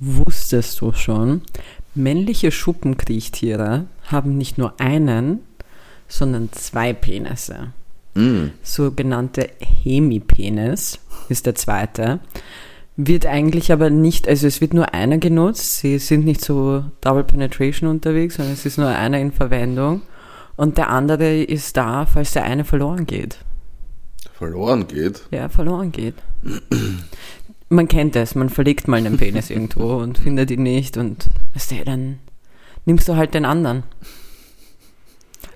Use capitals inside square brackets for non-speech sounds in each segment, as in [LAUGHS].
Wusstest du schon, männliche Schuppenkriechtiere haben nicht nur einen, sondern zwei Penisse. Mm. Sogenannte Hemipenis ist der zweite. Wird eigentlich aber nicht, also es wird nur einer genutzt. Sie sind nicht so Double Penetration unterwegs, sondern es ist nur einer in Verwendung. Und der andere ist da, falls der eine verloren geht. Verloren geht. Ja, verloren geht. Man kennt es, man verlegt mal einen Penis irgendwo [LAUGHS] und findet ihn nicht und weißt du, dann nimmst du halt den anderen.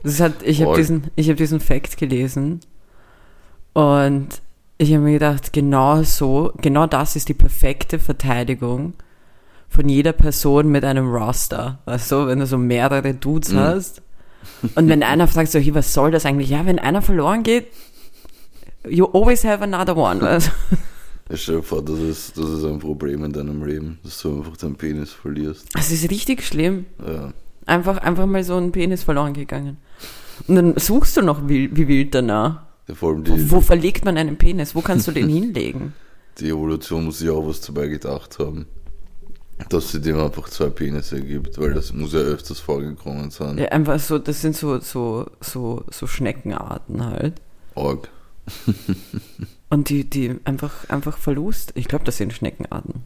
Das hat, ich habe diesen, ich habe diesen Fact gelesen und ich habe mir gedacht, genau so, genau das ist die perfekte Verteidigung von jeder Person mit einem Roster. Weißt du, wenn du so mehrere Dudes Mhm. hast und wenn einer fragt so, hey, was soll das eigentlich? Ja, wenn einer verloren geht, you always have another one. [LAUGHS] Weißt? du? Ich stell dir vor, das ist, das ist ein Problem in deinem Leben, dass du einfach deinen Penis verlierst. Das ist richtig schlimm. Ja. Einfach, einfach mal so ein Penis verloren gegangen. Und dann suchst du noch wie, wie wild danach. Ja, Vor allem die, Wo verlegt man einen Penis? Wo kannst du den [LAUGHS] hinlegen? die Evolution muss sich auch was dabei gedacht haben. Dass sie dem einfach zwei Penisse gibt, weil das muss ja öfters vorgekommen sein. Ja, einfach so, das sind so, so, so, so Schneckenarten halt. Org. [LAUGHS] Und die, die einfach, einfach Verlust. Ich glaube, das sind Schneckenarten.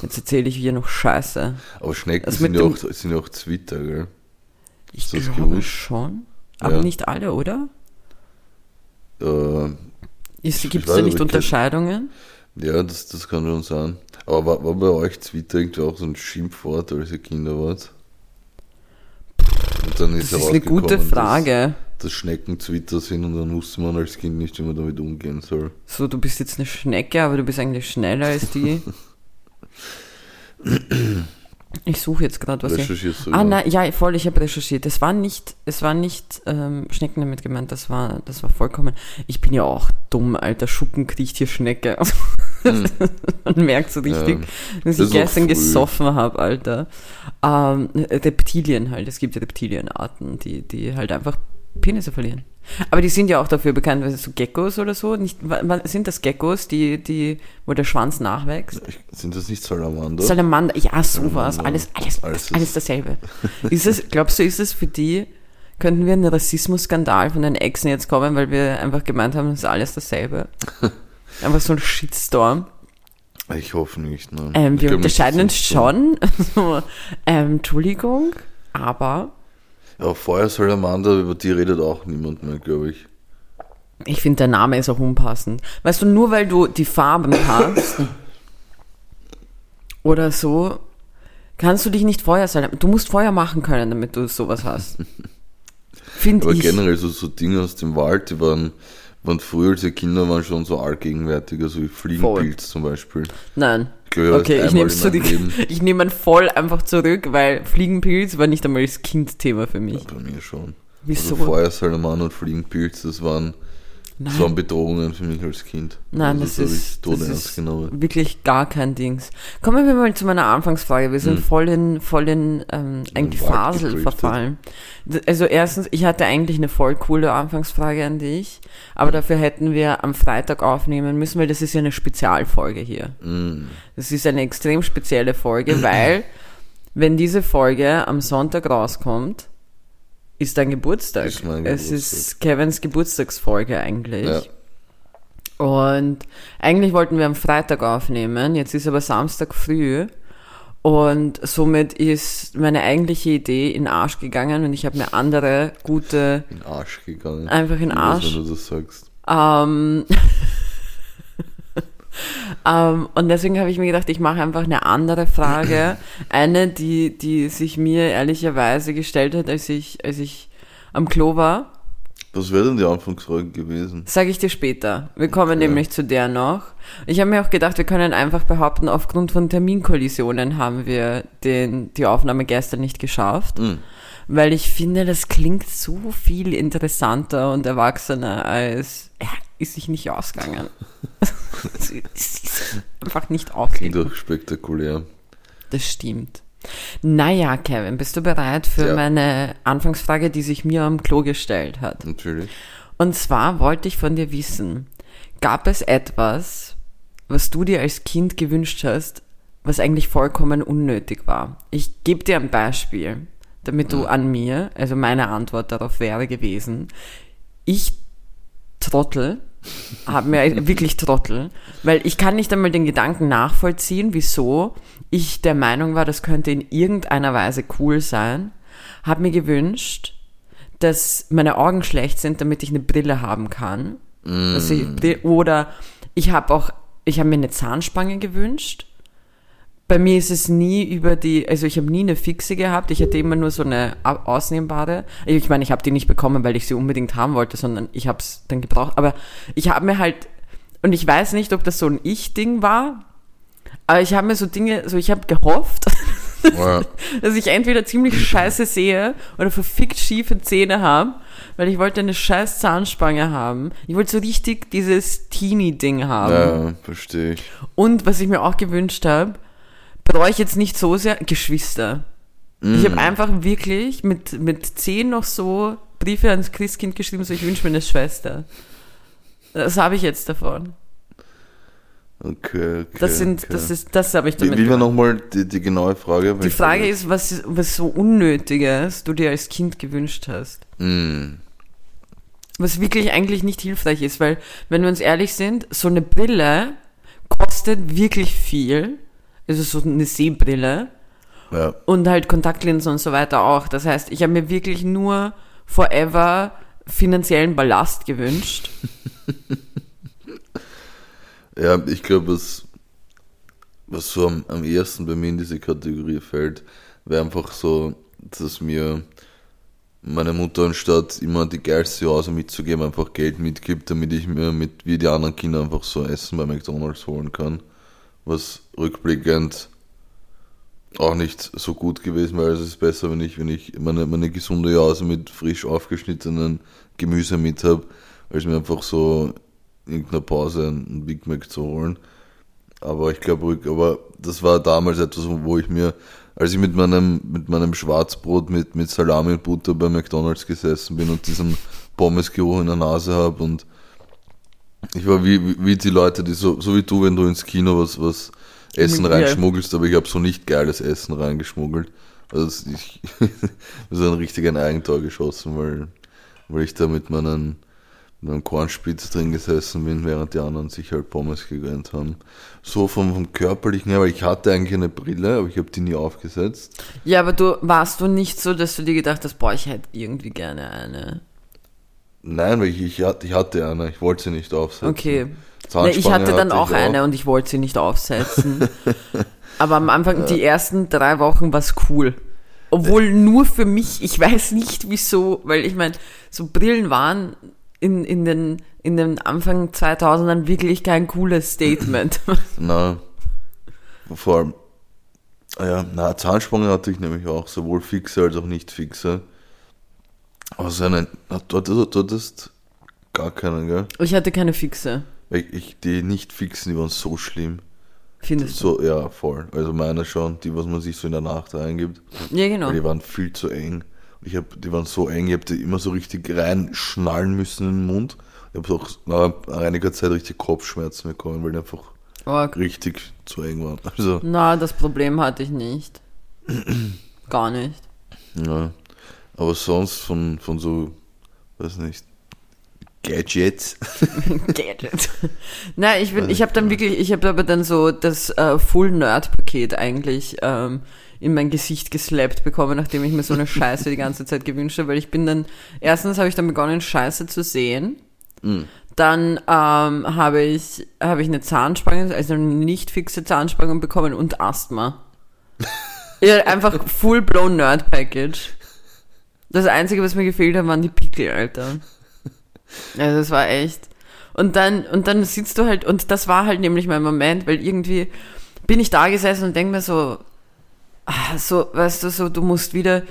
Jetzt erzähle ich hier noch Scheiße. Aber Schnecken Das sind ja, auch, sind ja auch Zwitter, gell? Ich das glaube gewusst? schon. Aber Ja. nicht alle, oder? Äh, Gibt es da nicht Unterscheidungen? ja, das, das kann schon sein. Aber war, war bei euch Zwitter irgendwie auch so ein Schimpfwort, als ihr Kinder wart? Und dann Das ist eine gute Frage. Dass, dass Schnecken Zwitter sind und dann wusste man als Kind nicht, wie man damit umgehen soll. So, du bist jetzt eine Schnecke, aber du bist eigentlich schneller als die. [LAUGHS] Ich suche jetzt gerade was. Recherchierst du ah, nein, ja, voll, ich habe recherchiert. Es war nicht, es war nicht ähm, Schnecken damit gemeint, das war, das war vollkommen. Ich bin ja auch dumm, alter Schuppen kriecht hier Schnecke. [LAUGHS] Man merkt so richtig, Hm. Ja. dass Das ich gestern früh. gesoffen habe, Alter. Ähm, Reptilien halt, es gibt Reptilienarten, die, die halt einfach Penisse verlieren. Aber die sind ja auch dafür bekannt, weil so Geckos oder so. Nicht, sind das Geckos, die, die, wo der Schwanz nachwächst? Sind das nicht Salamander? Salamander, ja, sowas, alles, alles, Alles alles, dasselbe. [LAUGHS] Ist es, glaubst du, ist es für die, könnten wir einen Rassismusskandal von den Exen jetzt kommen, weil wir einfach gemeint haben, das ist alles dasselbe? [LAUGHS] Einfach so ein Shitstorm. ich hoffe nicht. Nein. Ähm, wir glaub unterscheiden uns schon. [LAUGHS] ähm, Entschuldigung, aber Ja, Feuersalamander, über die redet auch niemand mehr, glaube ich. ich finde, der Name ist auch unpassend. Weißt du, nur weil du die Farben hast [LAUGHS] oder so, kannst du dich nicht Feuer sein. Du musst Feuer machen können, damit du sowas hast. [LAUGHS] Finde Aber ich. generell so, so Dinge aus dem Wald, die waren, waren früher, als wir Kinder waren, schon so allgegenwärtig, also wie Fliegenpilz zum Beispiel. Nein. Glaube, ich Okay, ich nehme es zurück. [LAUGHS] Ich nehme ihn voll einfach zurück, weil Fliegenpilz war nicht einmal das Kindthema für mich. Bei mir schon. Wieso? Also Feuersalamander und Fliegenpilz, das waren, das Nein. waren Bedrohungen für mich als Kind. Nein, also das, ist, das ist wirklich gar kein Dings. Kommen wir mal zu meiner Anfangsfrage. Wir sind Hm. voll in, voll in ähm, eigentlich Wald Fasel gedriftet. verfallen. Also erstens, ich hatte eigentlich eine voll coole Anfangsfrage an dich, aber dafür hätten wir am Freitag aufnehmen müssen, weil das ist ja eine Spezialfolge hier. Mm. Das ist eine extrem spezielle Folge, weil [CLEARS THROAT] wenn diese Folge am Sonntag rauskommt, ist dein Geburtstag. Ist mein es Geburtstag. ist Kevins Geburtstagsfolge eigentlich. Ja. Und eigentlich wollten wir am Freitag aufnehmen, jetzt ist aber Samstag früh und somit ist meine eigentliche Idee in Arsch gegangen und ich habe mir andere gute, In Arsch gegangen. einfach in den Ich weiß, Arsch Wenn du das sagst. ähm, [LAUGHS] ähm, und deswegen habe ich mir gedacht, ich mache einfach eine andere Frage. [LAUGHS] Eine, die, die sich mir ehrlicherweise gestellt hat, als ich, als ich am Klo war. Was wäre denn die Anfangsfrage gewesen? Sage ich dir später. Wir kommen Okay. nämlich zu der noch. Ich habe mir auch gedacht, wir können einfach behaupten, aufgrund von Terminkollisionen haben wir den, die Aufnahme gestern nicht geschafft. Hm. Weil ich finde, das klingt so viel interessanter und erwachsener als, ja, ist sich nicht ausgegangen. [LAUGHS] es ist einfach nicht Klingt ausgegangen. doch spektakulär. Das stimmt. Naja, Kevin, bist du bereit für Ja. meine Anfangsfrage, die sich mir am Klo gestellt hat? Natürlich. Und zwar wollte ich von dir wissen, gab es etwas, was du dir als Kind gewünscht hast, was eigentlich vollkommen unnötig war. Ich gebe dir ein Beispiel, damit du an mir, also meine Antwort darauf wäre gewesen, ich Trottel, [LAUGHS] habe mir wirklich Trottel, weil ich kann nicht einmal den Gedanken nachvollziehen, wieso ich der Meinung war, das könnte in irgendeiner Weise cool sein, habe mir gewünscht, dass meine Augen schlecht sind, damit ich eine Brille haben kann. Dass ich, oder ich habe auch, ich habe mir eine Zahnspange gewünscht. Bei mir ist es nie über die, also ich habe nie eine fixe gehabt, ich hatte immer nur so eine au- ausnehmbare. Ich meine, ich habe die nicht bekommen, weil ich sie unbedingt haben wollte, sondern ich habe es dann gebraucht. Aber ich habe mir halt, und ich weiß nicht, ob das so ein Ich-Ding war, aber ich habe mir so Dinge, so ich habe gehofft, Ja. [LAUGHS] dass ich entweder ziemlich scheiße sehe oder verfickt schiefe Zähne habe, weil ich wollte eine scheiß Zahnspange haben. Ich wollte so richtig dieses Teenie-Ding haben. ja, verstehe ich. Und was ich mir auch gewünscht habe, bereue ich jetzt nicht so sehr, Geschwister. Ich habe einfach wirklich mit, mit zehn noch so Briefe ans Christkind geschrieben, so ich wünsche mir eine Schwester. Das habe ich jetzt davon. Okay, okay. Das sind, okay. das ist, das habe ich Wie, damit wie war gemacht. nochmal die, die genaue Frage? Die Frage ist, was, was so Unnötiges du dir als Kind gewünscht hast. Mm, Was wirklich eigentlich nicht hilfreich ist, weil, wenn wir uns ehrlich sind, so eine Brille kostet wirklich viel. Also so eine Sehbrille. ja. Und halt Kontaktlinsen und so weiter auch. Das heißt, ich habe mir wirklich nur forever finanziellen Ballast gewünscht. [LAUGHS] Ja, ich glaube, was, was so am, am ehesten bei mir in diese Kategorie fällt, wäre einfach so, dass mir meine Mutter anstatt immer die geilste Hause mitzugeben, einfach Geld mitgibt, damit ich mir mit wie die anderen Kinder einfach so Essen bei McDonalds holen kann. Was rückblickend auch nicht so gut gewesen wäre. Also es ist besser, wenn ich, wenn ich meine, meine gesunde Jause mit frisch aufgeschnittenen Gemüse mit habe, als mir einfach so in irgendeiner Pause einen Big Mac zu holen. Aber ich glaube, aber das war damals etwas, wo ich mir, als ich mit meinem, mit meinem Schwarzbrot mit, mit Salami und Butter bei McDonalds gesessen bin und diesen Pommesgeruch in der Nase habe und ich war wie, wie, die Leute, die so, so wie du, wenn du ins Kino was, was Essen Ja. reinschmuggelst, aber ich habe so nicht geiles Essen reingeschmuggelt. Also ich so [LAUGHS] ein richtiges Eigentor geschossen, weil, weil ich da mit meinen, mit meinem Kornspitz drin gesessen bin, während die anderen sich halt Pommes gegönnt haben. So vom, vom körperlichen her, weil ich hatte eigentlich eine Brille, aber ich habe die nie aufgesetzt. Ja, aber du warst du nicht so, dass du dir gedacht hast, boah, ich hätte irgendwie gerne eine. Nein, weil ich, ich, hatte, ich hatte eine, ich wollte sie nicht aufsetzen. Okay. Ja, Zahnspange ich hatte dann auch ich eine und ich wollte sie nicht aufsetzen. [LAUGHS] Aber am Anfang, die ersten drei Wochen war es cool. Obwohl nur für mich, ich weiß nicht wieso, weil ich meine, so Brillen waren in, in, den, in den Anfang 2000ern wirklich kein cooles Statement. [LAUGHS] Na, vor allem, ah ja, na, Zahnspange hatte ich nämlich auch, sowohl fixe als auch nicht fixe. Aber so eine, du, hattest- du hattest gar keine, gell? Ich hatte keine fixe, Ich, ich, die nicht fixen, die waren so schlimm. findest du? So, ja, voll. Also meine schon, die, was man sich so in der Nacht reingibt. Ja, genau. Weil die waren viel zu eng. Ich hab, die waren so eng, ich habe die immer so richtig reinschnallen müssen in den Mund. Ich habe auch nach einiger Zeit richtig Kopfschmerzen bekommen, weil die einfach Org. richtig zu eng waren. Also, Na, das Problem hatte ich nicht. [CLEARS THROAT] Gar nicht. ja. Aber sonst von, von so, weiß nicht, Gadgets. [LAUGHS] Gadget. Nein, ich bin, ich habe dann wirklich, ich habe aber dann so das äh, Full Nerd Paket eigentlich ähm, in mein Gesicht geslappt bekommen, nachdem ich mir so eine Scheiße die ganze Zeit gewünscht habe, weil ich bin dann erstens habe ich dann begonnen Scheiße zu sehen. Dann ähm, habe ich habe ich eine Zahnspange, also eine nicht fixe Zahnspange bekommen und Asthma. [LAUGHS] ja, einfach full blown Nerd Package. Das einzige, was mir gefehlt hat, waren die Pickel, Alter. [LAUGHS] Also das war echt. Und dann, und dann sitzt du halt, und das war halt nämlich mein Moment, weil irgendwie bin ich da gesessen und denk mir so, ah, so, weißt du, so, du musst wieder,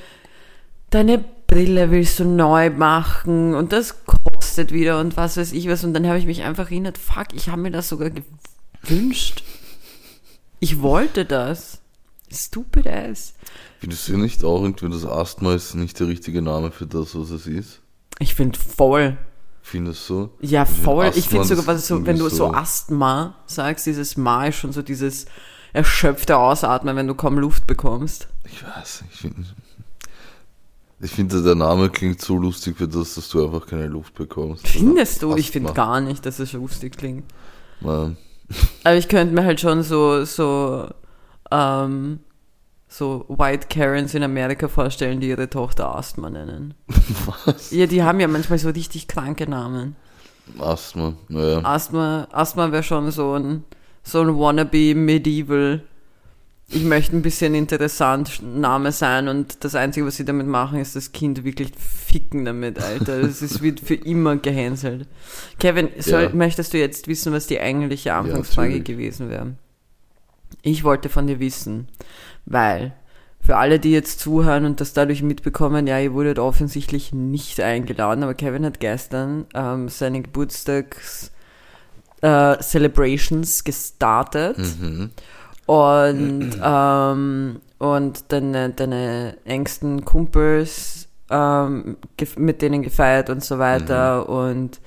deine Brille willst du neu machen und das kostet wieder und was weiß ich was. Und dann habe ich mich einfach erinnert, fuck, ich habe mir das sogar gewünscht. Ich wollte das. Stupid ass. Findest du nicht auch irgendwie, das Asthma ist nicht der richtige Name für das, was es ist? Ich finde voll. Findest du? Ja, Ich find voll. Ich Asthma, finde sogar, was so, wenn du so Asthma sagst, dieses Ma ist schon so dieses, erschöpfte Ausatmen, wenn du kaum Luft bekommst. Ich weiß, ich finde. Ich finde, der Name klingt so lustig für das, dass du einfach keine Luft bekommst. Findest du? Ich Asthma. finde gar nicht, dass es lustig klingt. Nein. Aber ich könnte mir halt schon so, so, ähm, so White Karens in Amerika vorstellen, die ihre Tochter Asthma nennen. [LAUGHS] Was? Ja, die haben ja manchmal so richtig kranke Namen. Asthma, naja. Asthma, Asthma wäre schon so ein, so ein wannabe Medieval. Ich möchte ein bisschen interessant Name sein und das Einzige, was sie damit machen, ist das Kind wirklich ficken damit, Alter. Es wird für immer gehänselt. Kevin, soll, Ja. möchtest du jetzt wissen, was die eigentliche Anfangsfrage natürlich. gewesen wäre? Ich wollte von dir wissen, weil für alle, die jetzt zuhören und das dadurch mitbekommen, ja, ihr wurdet offensichtlich nicht eingeladen, aber Kevin hat gestern ähm, seine Geburtstags äh, Celebrations gestartet Mhm. und [CLEARS THROAT] ähm, und deine, deine engsten Kumpels ähm, mit denen gefeiert und so weiter und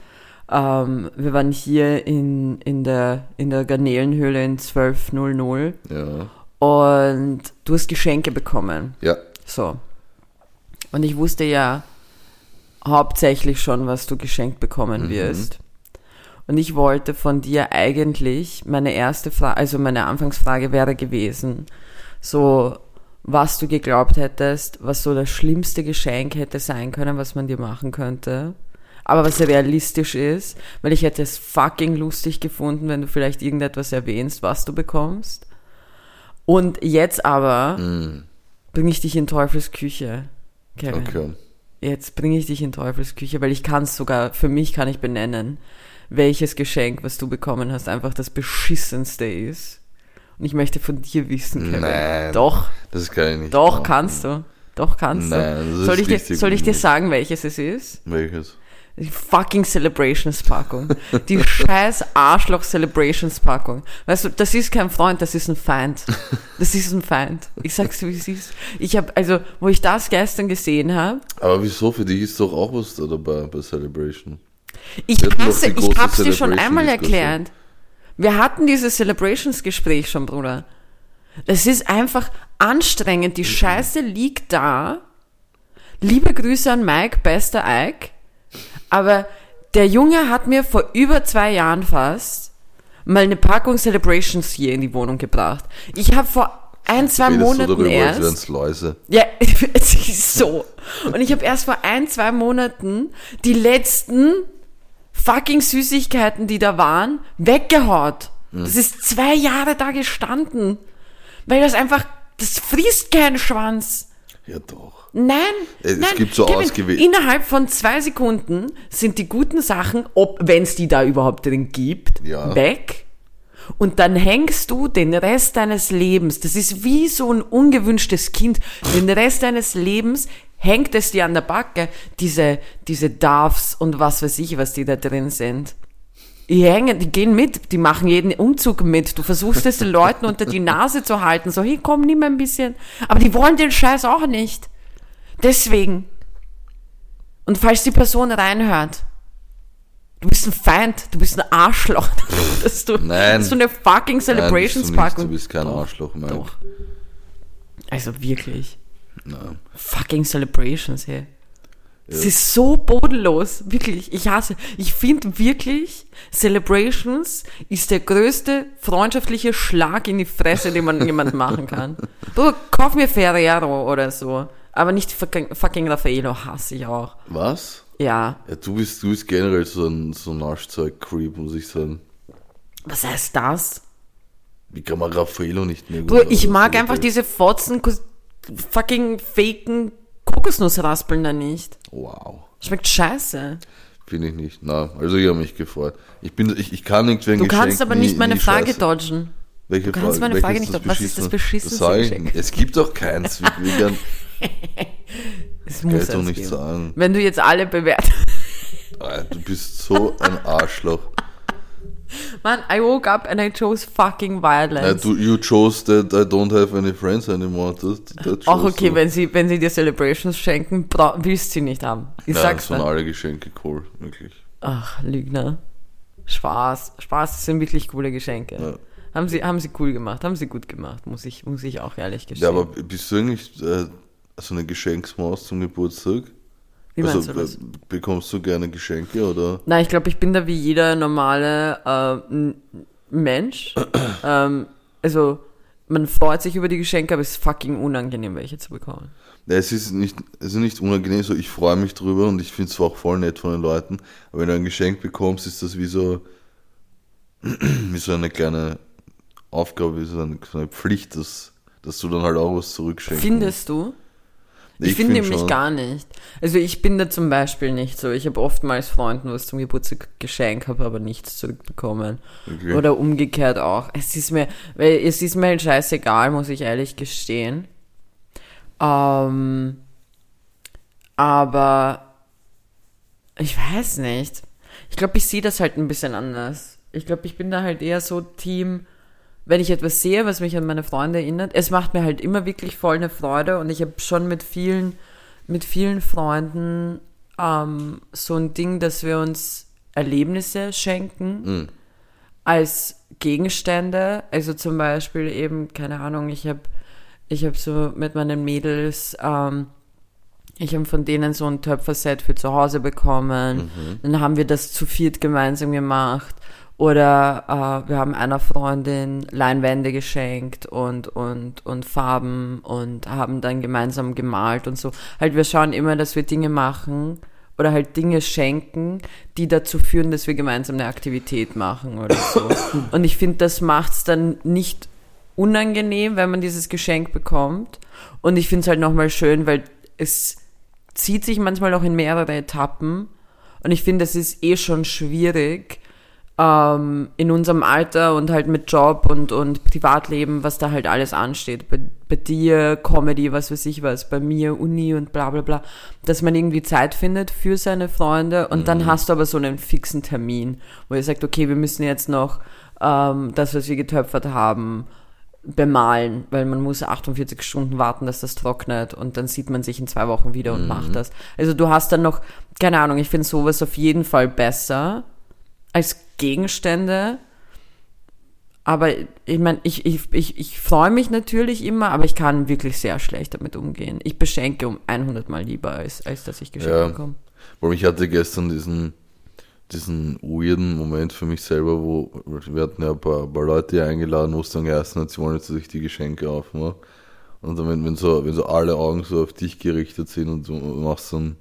ähm, wir waren hier in, in der in der Garnelenhöhle in 1200 Ja. Und du hast Geschenke bekommen. Ja. So. Und ich wusste ja hauptsächlich schon, was du geschenkt bekommen Mhm. wirst. Und ich wollte von dir eigentlich, meine erste Frage, also meine Anfangsfrage wäre gewesen, so, was du geglaubt hättest, was so das schlimmste Geschenk hätte sein können, was man dir machen könnte. Aber was realistisch ist, weil ich hätte es fucking lustig gefunden, wenn du vielleicht irgendetwas erwähnst, was du bekommst. Und jetzt aber Mhm. bringe ich dich in Teufels Küche, Kevin. Okay. Jetzt bringe ich dich in Teufels Küche, weil ich kann es sogar, für mich kann ich benennen, welches Geschenk, was du bekommen hast, einfach das beschissenste ist. Und ich möchte von dir wissen, Kevin. Nein. Doch, Das kann ich nicht. doch machen. kannst du. Doch kannst Nein, du. das Soll ist ich, dir, soll ich dir sagen, welches es ist? Welches? Die fucking Celebrations-Packung. Die [LAUGHS] scheiß Arschloch-Celebrations-Packung. Weißt du, das ist kein Freund, das ist ein Feind. Das ist ein Feind. Ich sag's dir, wie es ist. Ich habe, also, wo ich das gestern gesehen habe, Aber wieso? Für dich ist doch auch was da dabei bei Celebration. ich hasse, ich hab's dir schon einmal erklärt. Wir hatten dieses Celebrations-Gespräch schon, Bruder. Es ist einfach anstrengend. Die Scheiße liegt da. Liebe Grüße an Mike, bester Ike. Aber der Junge hat mir vor über zwei Jahren fast mal eine Packung Celebrations hier in die Wohnung gebracht. Ich habe vor ein, zwei Monaten darüber, erst. Ja, [LAUGHS] so. Und ich habe erst vor ein, zwei Monaten die letzten fucking Süßigkeiten, die da waren, weggehaut. Das ist zwei Jahre da gestanden. Weil das einfach, das frisst keinen Schwanz. Ja doch. Nein, Es nein, gibt so Kevin, ausgewäh- Innerhalb von zwei Sekunden sind die guten Sachen, ob wenn es die da überhaupt drin gibt, Ja. weg. Und dann hängst du den Rest deines Lebens, das ist wie so ein ungewünschtes Kind, den Rest deines Lebens hängt es dir an der Backe, diese, diese Darfs und was weiß ich, was die da drin sind. Die hängen, die gehen mit, die machen jeden Umzug mit. Du versuchst es den Leuten unter die [LAUGHS] Nase zu halten, so, hey, komm, nimm ein bisschen. Aber die wollen den Scheiß auch nicht. Deswegen. Und falls die Person reinhört, du bist ein Feind, du bist ein Arschloch, [LAUGHS] dass du, Nein. dass du eine fucking Nein, bist du, nicht, du bist kein Arschloch, Mike. Doch. Also wirklich. Nein. Fucking Celebrations, hey. Es ist so bodenlos, wirklich. Ich hasse. Ich finde wirklich, Celebrations ist der größte freundschaftliche Schlag in die Fresse, den man jemand [LAUGHS] machen kann. Bruder, kauf mir Ferrero oder so. Aber nicht fucking, fucking Raffaello hasse ich auch. Was? Ja. Ja, du bist, du bist generell so ein, so ein Arschzeug-Creep, muss ich sagen. Was heißt das? Wie kann man Raffaello nicht mehr gut Bruder, ich mag einfach diese Fotzen, fucking faken Kokosnussraspeln da nicht. Wow. Schmeckt scheiße. Finde ich nicht. Na, also ich habe mich gefreut. Ich bin, ich, ich kann nichts wegen Du kannst aber nicht meine Frage dort. dodgen. Welche Du kannst meine Welches Frage nicht dodgen. Was ist das Beschissene? Geschenk? nicht. Es gibt doch keins. [LAUGHS] [LAUGHS] Es muss eins nicht geben. sagen. Wenn du jetzt alle bewertest. [LAUGHS] Ah, Du bist so ein Arschloch. Man, I woke up and I chose fucking Ja, violence. du, you chose that I don't have any friends anymore. Das, das Auch okay, du. wenn sie, wenn sie dir Celebrations schenken, willst sie nicht haben. Ich Nein, sag's sind alle Geschenke cool, wirklich. Ach, Lügner. Spaß. Spaß, das sind wirklich coole Geschenke. Ja. Haben sie, haben sie cool gemacht, haben sie gut gemacht, muss ich, muss ich auch ehrlich Ja, gestehen. aber bist du eigentlich äh, so eine Geschenksmaus zum Geburtstag? Wie meinst also, du das? bekommst du gerne Geschenke oder? Nein, ich glaube, ich bin da wie jeder normale äh, Mensch. [COUGHS] ähm, also, man freut sich über die Geschenke, aber es ist fucking unangenehm, welche zu bekommen. Ja, es ist nicht, es ist nicht unangenehm, so ich freue mich drüber und ich finde es auch voll nett von den Leuten. Aber wenn du ein Geschenk bekommst, ist das wie so, [CLEARS THROAT] wie so eine kleine Aufgabe, wie so eine, so eine Pflicht, dass, dass du dann halt auch was zurückschenkst. Findest du? Ich, finde find nämlich schon. gar nicht. Also ich bin da zum Beispiel nicht so. Ich habe oftmals Freunden was zum Geburtstag geschenkt, habe aber nichts zurückbekommen. Okay. Oder umgekehrt auch. Es ist mir, weil es ist mir halt scheißegal, muss ich ehrlich gestehen. Ähm, aber ich weiß nicht. Ich glaube, ich sehe das halt ein bisschen anders. Ich glaube, ich bin da halt eher so Team, wenn ich etwas sehe, was mich an meine Freunde erinnert. Es macht mir halt immer wirklich voll eine Freude und ich habe schon mit vielen, mit vielen Freunden ähm, so ein Ding, dass wir uns Erlebnisse schenken Mhm. als Gegenstände. Also zum Beispiel eben, keine Ahnung, ich habe ich hab so mit meinen Mädels, ähm, ich habe von denen so ein Töpferset für zu Hause bekommen. Dann haben wir das zu viert gemeinsam gemacht. Oder äh, wir haben einer Freundin Leinwände geschenkt und, und, und Farben und haben dann gemeinsam gemalt und so. Halt, wir schauen immer, dass wir Dinge machen oder halt Dinge schenken, die dazu führen, dass wir gemeinsam eine Aktivität machen oder so. [COUGHS] und ich finde, das macht's dann nicht unangenehm, wenn man dieses Geschenk bekommt. Und ich finde es halt nochmal schön, weil es zieht sich manchmal auch in mehrere Etappen. Und ich finde, es ist eh schon schwierig, ähm, in unserem Alter und halt mit Job und, und Privatleben, was da halt alles ansteht. Bei, bei dir Comedy, was weiß ich was, bei mir Uni und bla bla bla, dass man irgendwie Zeit findet für seine Freunde und dann hast du aber so einen fixen Termin, wo ihr sagt, okay, wir müssen jetzt noch ähm, das, was wir getöpfert haben, bemalen, weil man muss 48 Stunden warten, dass das trocknet und dann sieht man sich in zwei Wochen wieder und macht das. Also du hast dann noch, keine Ahnung, ich finde sowas auf jeden Fall besser als Gegenstände. Aber ich meine, ich, ich, ich, ich freue mich natürlich immer, aber ich kann wirklich sehr schlecht damit umgehen. Ich beschenke um 100 Mal lieber, als, als dass ich Geschenke Ja. bekomme. Weil ich hatte gestern diesen, diesen weirden Moment für mich selber, wo wir hatten ja ein paar, ein paar Leute hier eingeladen, wo es dann geheißen hat, sie wollen jetzt sich die Geschenke aufmachen. Und dann, wenn, wenn, so, wenn so alle Augen so auf dich gerichtet sind und du machst dann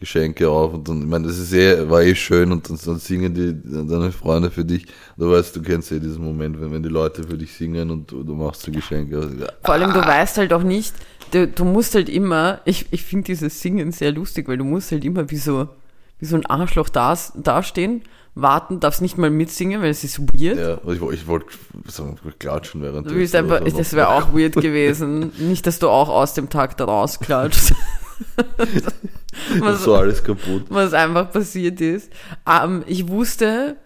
Geschenke auf und dann, ich meine, das ist eh, war eh schön und dann, dann singen die, deine Freunde für dich. Du weißt, du kennst eh diesen Moment, wenn, wenn die Leute für dich singen und du, du machst so Geschenke. Also, Vor allem, du weißt halt auch nicht, du, du musst halt immer, ich, ich finde dieses Singen sehr lustig, weil du musst halt immer wie so, wie so ein Arschloch da, dastehen, warten, darfst nicht mal mitsingen, weil es ist weird. ja, ich, ich wollte sagen, klatschen während Du bist einfach, das wäre auch weird gewesen. [LAUGHS] Nicht, dass du auch aus dem Takt rausklatschst. [LAUGHS] [LAUGHS] was, so alles kaputt. was einfach passiert ist. Ähm, ich wusste,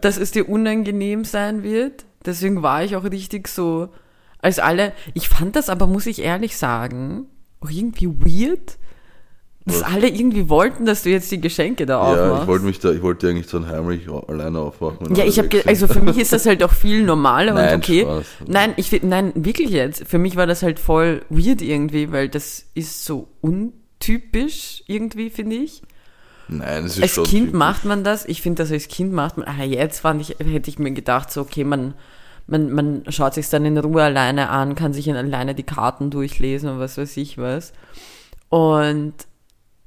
dass es dir unangenehm sein wird. Deswegen war ich auch richtig so, als alle. Ich fand das aber, muss ich ehrlich sagen, auch irgendwie weird, dass Was? alle irgendwie wollten, dass du jetzt die Geschenke da Ja, aufmachst. ich wollte mich da, ich wollte eigentlich dann heimlich au- alleine aufmachen. Ja, ich habe, also für mich ist das halt auch viel normaler [LAUGHS] Nein, und okay. Spaß. Nein, ich nein, wirklich jetzt. Für mich war das halt voll weird irgendwie, weil das ist so untypisch irgendwie, finde ich. Nein, es ist Als schon Kind typisch. macht man das. Ich finde, das als Kind macht man. Ah, jetzt fand ich, hätte ich mir gedacht, so okay, man, man, man schaut sich dann in Ruhe alleine an, kann sich in alleine die Karten durchlesen und was weiß ich was. Und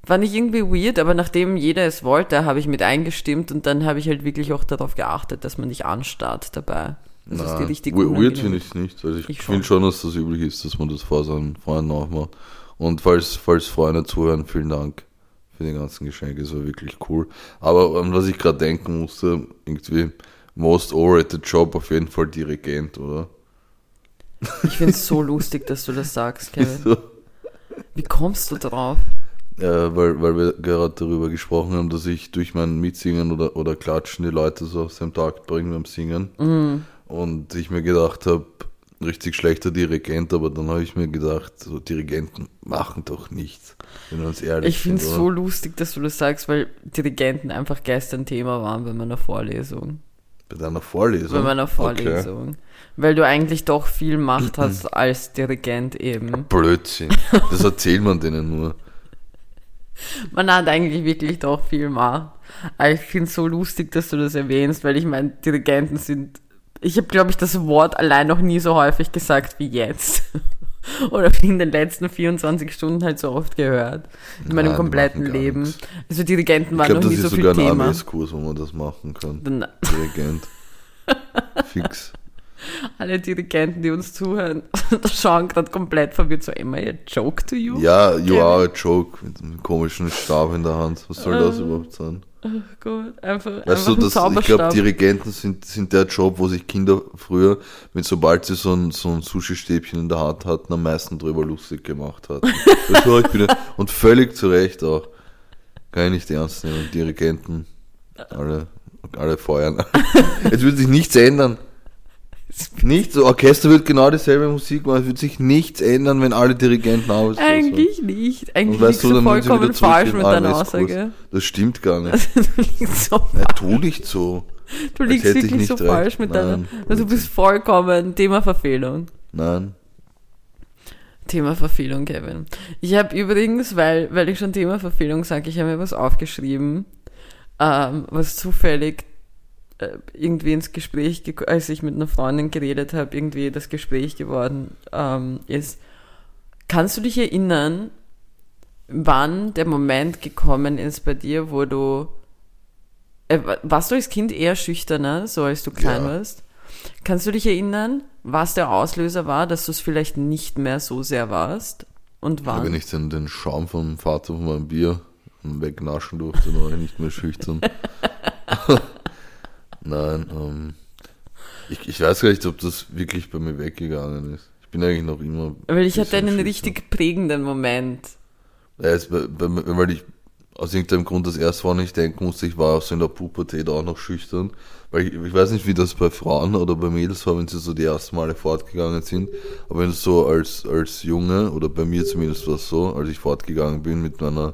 fand ich irgendwie weird, aber nachdem jeder es wollte, habe ich mit eingestimmt und dann habe ich halt wirklich auch darauf geachtet, dass man dich anstarrt dabei. Das ist die Nein, richtig we- Weird finde ich es nicht. Also ich, Ich finde schon, dass das üblich ist, dass man das vor seinen Freunden aufmacht. Und falls, falls Freunde zuhören, vielen Dank für die ganzen Geschenke. Es war wirklich cool. Aber an was ich gerade denken musste, irgendwie most overrated Job auf jeden Fall Dirigent, oder? Ich finde es so lustig, dass du das sagst, [LAUGHS] Kevin. So. Wie kommst du drauf? Äh, weil, weil wir gerade darüber gesprochen haben, dass ich durch mein Mitsingen oder, oder Klatschen die Leute so aus dem Takt bringe beim Singen. Mhm. Und ich mir gedacht habe, richtig schlechter Dirigent, aber dann habe ich mir gedacht, so Dirigenten machen doch nichts, wenn wir uns ehrlich Ich finde es so lustig, dass du das sagst, weil Dirigenten einfach gestern Thema waren bei meiner Vorlesung. Bei deiner Vorlesung? bei meiner Vorlesung. Okay. Weil du eigentlich doch viel Macht [CLEARS THROAT] hast als Dirigent eben. Blödsinn. Das erzählt man denen nur. [LAUGHS] Man hat eigentlich wirklich doch viel Macht. Aber ich finde es so lustig, dass du das erwähnst, weil ich meine, Dirigenten sind. Ich habe, glaube ich, das Wort allein noch nie so häufig gesagt wie jetzt. [LAUGHS] Oder in den letzten 24 Stunden halt so oft gehört. In Nein, meinem kompletten Leben. Nichts. Also Dirigenten waren glaub, noch nie so viel Thema. Ich glaube, das ist sogar ein AMS-Kurs, wo man das machen kann. Dann, [LAUGHS] Dirigent. Fix. Alle Dirigenten, die uns zuhören, [LAUGHS] schauen gerade komplett verwirrt so, am I a joke to you? Ja, you are a joke, mit einem komischen Stab in der Hand. Was soll das uh, überhaupt sein? Ach Gott, einfach, weißt einfach du, das, ich glaube, Dirigenten sind, sind der Job, wo sich Kinder früher, mit sobald sie so ein, so ein Sushi-Stäbchen in der Hand hatten, am meisten drüber lustig gemacht [LAUGHS] bin, und völlig zu Recht auch. Kann ich nicht ernst nehmen. Dirigenten, alle, alle feuern. [LAUGHS] Jetzt wird sich nichts ändern. Nichts, so Orchester wird genau dieselbe Musik machen, es wird sich nichts ändern, wenn alle Dirigenten arbeiten. Eigentlich so. nicht. Eigentlich liegst du vollkommen falsch mit deiner Aussage. Das stimmt gar nicht. Also, du liegst so falsch. [LAUGHS] Ja, tu nicht so. Du liegst wirklich so recht. falsch mit Nein, deiner. Also du bist vollkommen Thema Verfehlung. Nein. Thema Verfehlung, Kevin. Ich habe übrigens, weil, weil ich schon Thema Verfehlung sage, ich habe mir was aufgeschrieben, ähm, was zufällig irgendwie ins Gespräch, als ich mit einer Freundin geredet habe, irgendwie das Gespräch geworden ähm, ist. Kannst du dich erinnern, wann der Moment gekommen ist bei dir, wo du äh, warst du als Kind eher schüchterner, so als du klein ja. warst? Kannst du dich erinnern, was der Auslöser war, dass du es vielleicht nicht mehr so sehr warst? Und wann? Ja, wenn ich dann den Schaum vom Vater von meinem Bier wegnaschen durfte, war ich nicht mehr schüchtern. [LAUGHS] Nein, ähm, ich, ich weiß gar nicht, ob das wirklich bei mir weggegangen ist. Ich bin eigentlich noch immer. Weil ich hatte einen richtig prägenden Moment. Ja, jetzt, bei, bei, weil ich aus irgendeinem Grund das erste Mal nicht denken musste, ich war auch so in der Pubertät auch noch schüchtern. Weil ich, ich weiß nicht, wie das bei Frauen oder bei Mädels war, wenn sie so die ersten Male fortgegangen sind. Aber wenn du so als, als Junge, oder bei mir zumindest war es so, als ich fortgegangen bin mit meiner,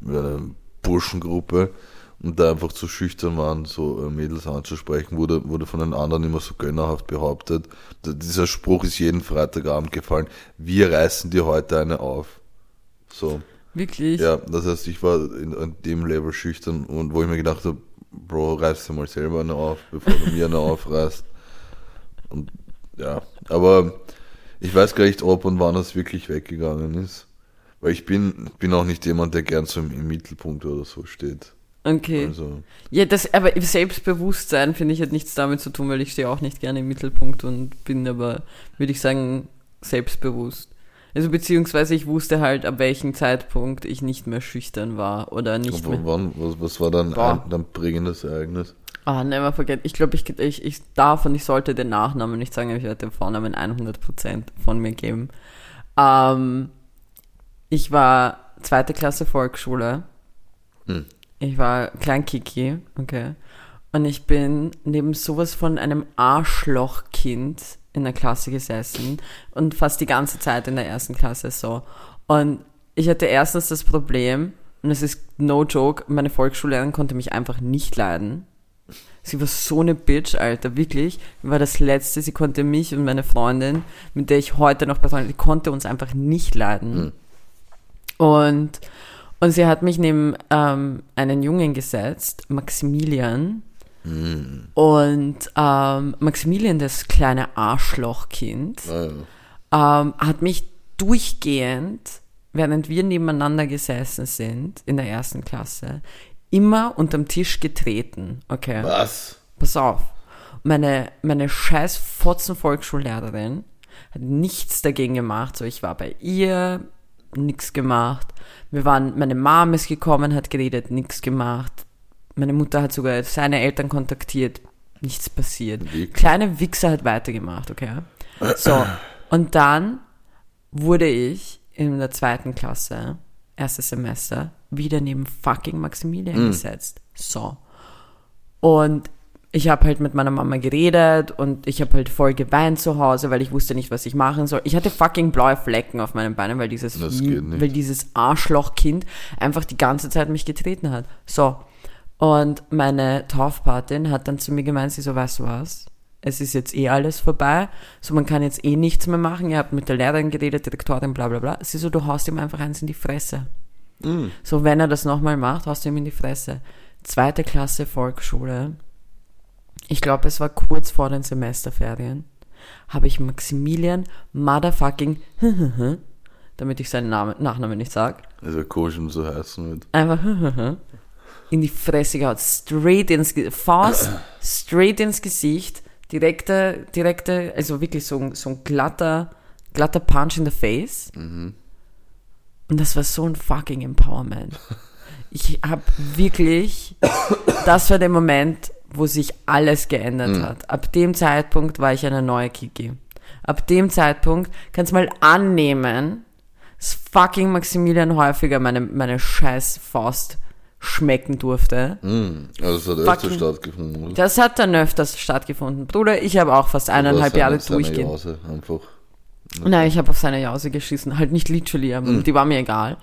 mit einer Burschengruppe, und da einfach zu schüchtern waren, so äh, Mädels anzusprechen, wurde, wurde von den anderen immer so gönnerhaft behauptet. Dieser Spruch ist jeden Freitagabend gefallen, wir reißen dir heute eine auf. So. Wirklich? Ja, das heißt, ich war in, an dem Level schüchtern und wo ich mir gedacht habe, Bro, reiß dir mal selber eine auf, bevor du mir eine aufreißt. Und ja, aber ich weiß gar nicht, ob und wann das wirklich weggegangen ist. Weil ich bin, bin auch nicht jemand, der gern so im, im Mittelpunkt oder so steht. Okay. Also. Ja, das, aber Selbstbewusstsein finde ich hat nichts damit zu tun, weil ich stehe auch nicht gerne im Mittelpunkt und bin aber, würde ich sagen, selbstbewusst. Also beziehungsweise ich wusste halt, ab welchem Zeitpunkt ich nicht mehr schüchtern war oder nicht mehr. Wann, was, was war dann ein, ein prägendes Ereignis? Ah, never forget. Ich glaube, ich, ich, ich darf und ich sollte den Nachnamen nicht sagen, aber ich werde den Vornamen 100% von mir geben. Ähm, ich war zweite Klasse Volksschule. Hm. Ich war Kleinkiki, okay. Und ich bin neben sowas von einem Arschlochkind in der Klasse gesessen und fast die ganze Zeit in der ersten Klasse so. Und ich hatte erstens das Problem, und es ist no joke, meine Volksschullehrerin konnte mich einfach nicht leiden. Sie war so eine Bitch, Alter, wirklich. War das Letzte, sie konnte mich und meine Freundin, mit der ich heute noch befreundet, die konnte uns einfach nicht leiden. Mhm. Und und sie hat mich neben ähm, einen Jungen gesetzt, Maximilian. Mm. Und ähm, Maximilian, das kleine Arschlochkind, oh. ähm, hat mich durchgehend, während wir nebeneinander gesessen sind in der ersten Klasse, immer unterm Tisch getreten. Okay. Was? Pass auf. Meine, meine scheiß Fotzen-Volksschullehrerin hat nichts dagegen gemacht. So, ich war bei ihr, nichts gemacht. Wir waren, meine Mom ist gekommen, hat geredet, nichts gemacht. Meine Mutter hat sogar seine Eltern kontaktiert, nichts passiert. Wie? Kleine Wichser hat weitergemacht, okay? So, [CLEARS THROAT] und dann wurde ich in der zweiten Klasse, erstes Semester, wieder neben fucking Maximilian mhm. gesetzt. So. Und ich habe halt mit meiner Mama geredet und ich habe halt voll geweint zu Hause, weil ich wusste nicht, was ich machen soll. Ich hatte fucking blaue Flecken auf meinen Beinen, weil dieses, weil dieses Arschlochkind einfach die ganze Zeit mich getreten hat. So. Und meine Taufpatin hat dann zu mir gemeint, sie so, weißt du was? Es ist jetzt eh alles vorbei, so man kann jetzt eh nichts mehr machen. Ihr habt mit der Lehrerin geredet, Direktorin, bla bla bla. Sie so, du haust ihm einfach eins in die Fresse. Mm. So, wenn er das nochmal macht, haust du ihm in die Fresse. Zweite Klasse Volksschule. Ich glaube, es war kurz vor den Semesterferien. Habe ich Maximilian Motherfucking, [LAUGHS] damit ich seinen Namen, Nachnamen nicht sag, Also komisch, um so heißen wird. einfach [LAUGHS] in die Fresse gehauen. Straight ins Gesicht. Fast straight ins Gesicht. Direkte, direkte, also wirklich so, ein- so ein glatter, glatter Punch in the face. Und das war so ein fucking Empowerment. Ich habe wirklich, das war der Moment, wo sich alles geändert hat. Ab dem Zeitpunkt war ich eine neue Kiki. Ab dem Zeitpunkt kannst mal annehmen, dass fucking Maximilian häufiger meine, meine scheiß Faust schmecken durfte. Mm. Also es hat öfter Fucking- stattgefunden. oder? Das hat dann öfters stattgefunden. Bruder, ich habe auch fast eineinhalb Oder Jahre durchgehend. Jause einfach. Nein, ich habe auf seine Jause geschissen. Halt nicht literally, aber Hm. die war mir egal.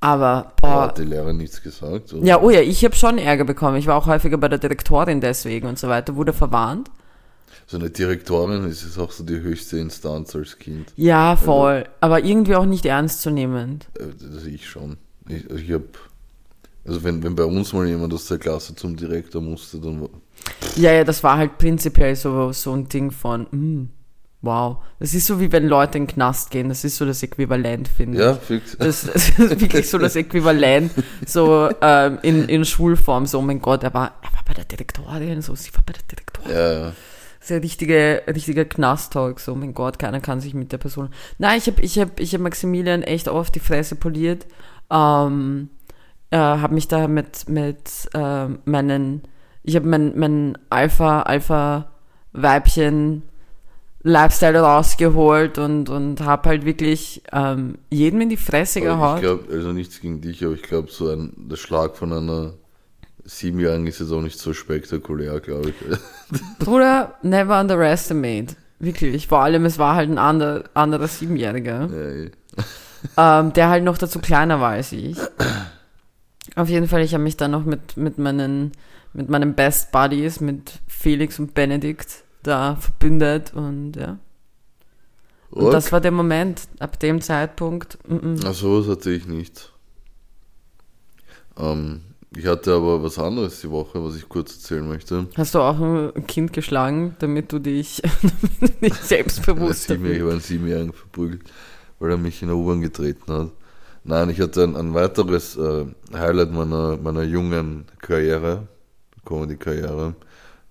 Aber, boah. hat die Lehrerin nichts gesagt? Oder? Ja, oh ja, ich habe schon Ärger bekommen. Ich war auch häufiger bei der Direktorin deswegen und so weiter. Wurde verwarnt. So eine Direktorin ist es auch so die höchste Instanz als Kind. Ja, voll. Aber irgendwie auch nicht ernstzunehmend. Äh, Das ich schon. Ich, ich hab, also wenn, wenn bei uns mal jemand aus der Klasse zum Direktor musste, dann war, Ja, ja, das war halt prinzipiell so, so ein Ding von, mm, wow. Das ist so wie wenn Leute in den Knast gehen. Das ist so das Äquivalent, finde ich. ja, fix. Das, das ist wirklich so das [LAUGHS] Äquivalent, so ähm, in, in Schulform, so, oh mein Gott, er war, er war bei der Direktorin, so, sie war bei der Direktorin. Ja, ja. Das ist ein richtige, richtiger Knast-Talk, so, oh mein Gott, keiner kann sich mit der Person. Nein, ich habe ich hab, ich hab Maximilian echt oft die Fresse poliert, ähm, äh, habe mich da mit, mit äh, meinen, ich habe mein, mein Alpha, Alpha-Weibchen Lifestyle rausgeholt und, und habe halt wirklich ähm, jedem in die Fresse Aber ich gehauen. glaube, also nichts gegen dich, aber ich glaube, so ein der Schlag von einer Siebenjährigen ist jetzt auch nicht so spektakulär, glaube ich. [LAUGHS] Bruder, never underestimate. Wirklich. Vor allem, es war halt ein ander, anderer Siebenjähriger. ja, eh. [LAUGHS] ähm, der halt noch dazu kleiner war als ich. Auf jeden Fall, ich habe mich dann noch mit, mit meinen, mit meinen Best Buddies, mit Felix und Benedikt da verbündet und ja. Und Org. das war der Moment, ab dem Zeitpunkt, mm -mm. Ach, sowas hatte ich nicht. Ähm, ich hatte aber was anderes die Woche, was ich kurz erzählen möchte. hast du auch ein Kind geschlagen, damit du dich, [LAUGHS] damit du dich Ein selbstbewusst [LAUGHS] Sieben- Ich habe einen Siebenjährigen verprügelt, weil er mich in der U-Bahn getreten hat. Nein, ich hatte ein, ein weiteres äh, Highlight meiner, meiner jungen Karriere, Comedy-Karriere.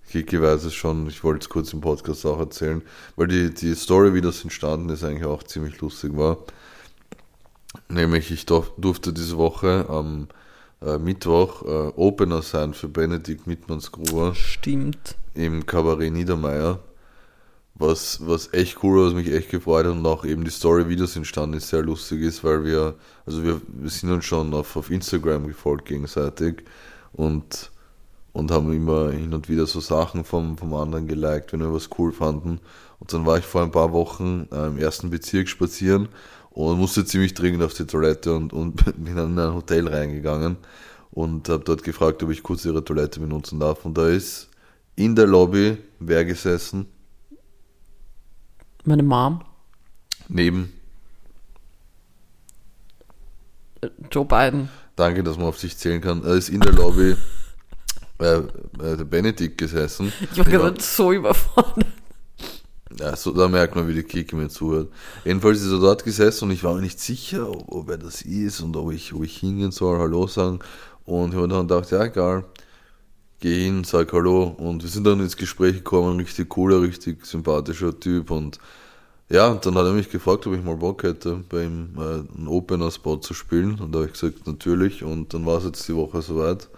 Kiki weiß es schon, ich wollte es kurz im Podcast auch erzählen, weil die, die Story, wie das entstanden ist, eigentlich auch ziemlich lustig war. Nämlich, ich durf, durfte diese Woche am äh, Mittwoch äh, Opener sein für Benedikt Mittmannsgruber Stimmt. im Kabarett Niedermeyer. Was, was echt cool war, was mich echt gefreut hat und auch eben die Story, wie das entstanden ist, sehr lustig ist, weil wir, also wir, wir sind uns schon auf, auf Instagram gefolgt gegenseitig und, und haben immer hin und wieder so Sachen vom, vom anderen geliked, wenn wir was cool fanden. Und dann war ich vor ein paar Wochen äh, im ersten Bezirk spazieren und musste ziemlich dringend auf die Toilette und, und [LAUGHS] bin dann in ein Hotel reingegangen und habe dort gefragt, ob ich kurz ihre Toilette benutzen darf. Und da ist in der Lobby wer gesessen? Meine Mom, Neben, Joe Biden. danke, dass man auf sich zählen kann, er ist in der Lobby äh, äh, der Benedikt gesessen. [LAUGHS] Ich war gerade so überfordert. Ja, so, da merkt man, wie die Kiki mir zuhört. Jedenfalls ist er dort gesessen und ich war mir nicht sicher, ob, ob er das ist und ob ich, ob ich hingehen soll, Hallo sagen. Und ich habe dann gedacht, ja, egal, geh hin, sag Hallo. Und wir sind dann ins Gespräch gekommen, richtig cooler, richtig sympathischer Typ. Und ja, und dann hat er mich gefragt, ob ich mal Bock hätte, bei ihm äh, einen Opener-Spot zu spielen. Und da habe ich gesagt, natürlich. Und dann war es jetzt die Woche soweit.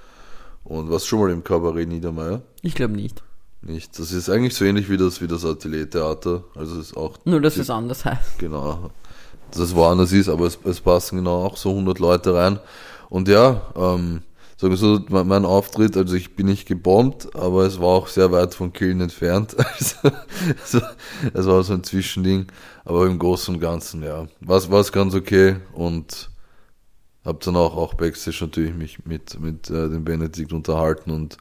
Und warst schon mal im Kabarett Niedermeyer? Ich glaube nicht. Nicht. Das ist eigentlich so ähnlich wie das, wie das Atelier-Theater. Also es ist auch Nur, dass es anders heißt. genau, dass es woanders ist, aber es, es passen genau auch so 100 Leute rein. Und ja, ähm, sagen wir so, mein, mein Auftritt, also ich bin nicht gebombt, aber es war auch sehr weit von Killen entfernt. [LAUGHS] Also, also, es war so ein Zwischending, aber im Großen und Ganzen, ja, war es ganz okay und Hab dann auch, auch Backstage natürlich mich mit, mit äh, dem Benedikt unterhalten und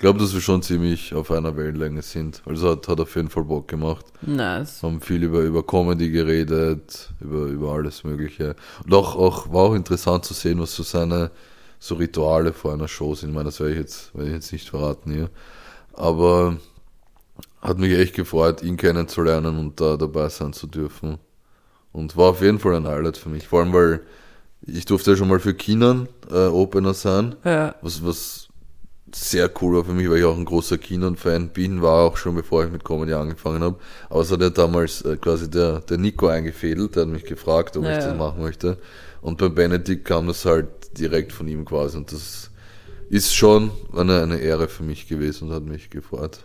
glaube, dass wir schon ziemlich auf einer Wellenlänge sind. Also hat, hat auf jeden Fall Bock gemacht. Nice. Haben viel über, über Comedy geredet, über, über alles Mögliche. Und auch, auch, war auch interessant zu sehen, was so seine so Rituale vor einer Show sind. Ich meine, das werde ich jetzt, werde ich jetzt nicht verraten hier. Aber hat mich echt gefreut, ihn kennenzulernen und da dabei sein zu dürfen. Und war auf jeden Fall ein Highlight für mich. Vor allem, weil ich durfte ja schon mal für Kinan äh, Opener sein. Ja. Was, was sehr cool war für mich, weil ich auch ein großer Kinan-Fan bin, war auch schon bevor ich mit Comedy angefangen habe. Aber es hat ja damals äh, quasi der, der Nico eingefädelt, der hat mich gefragt, ob Ja, ich das machen möchte. Und bei Benedikt kam das halt direkt von ihm quasi. Und das ist schon eine, eine Ehre für mich gewesen und hat mich gefreut.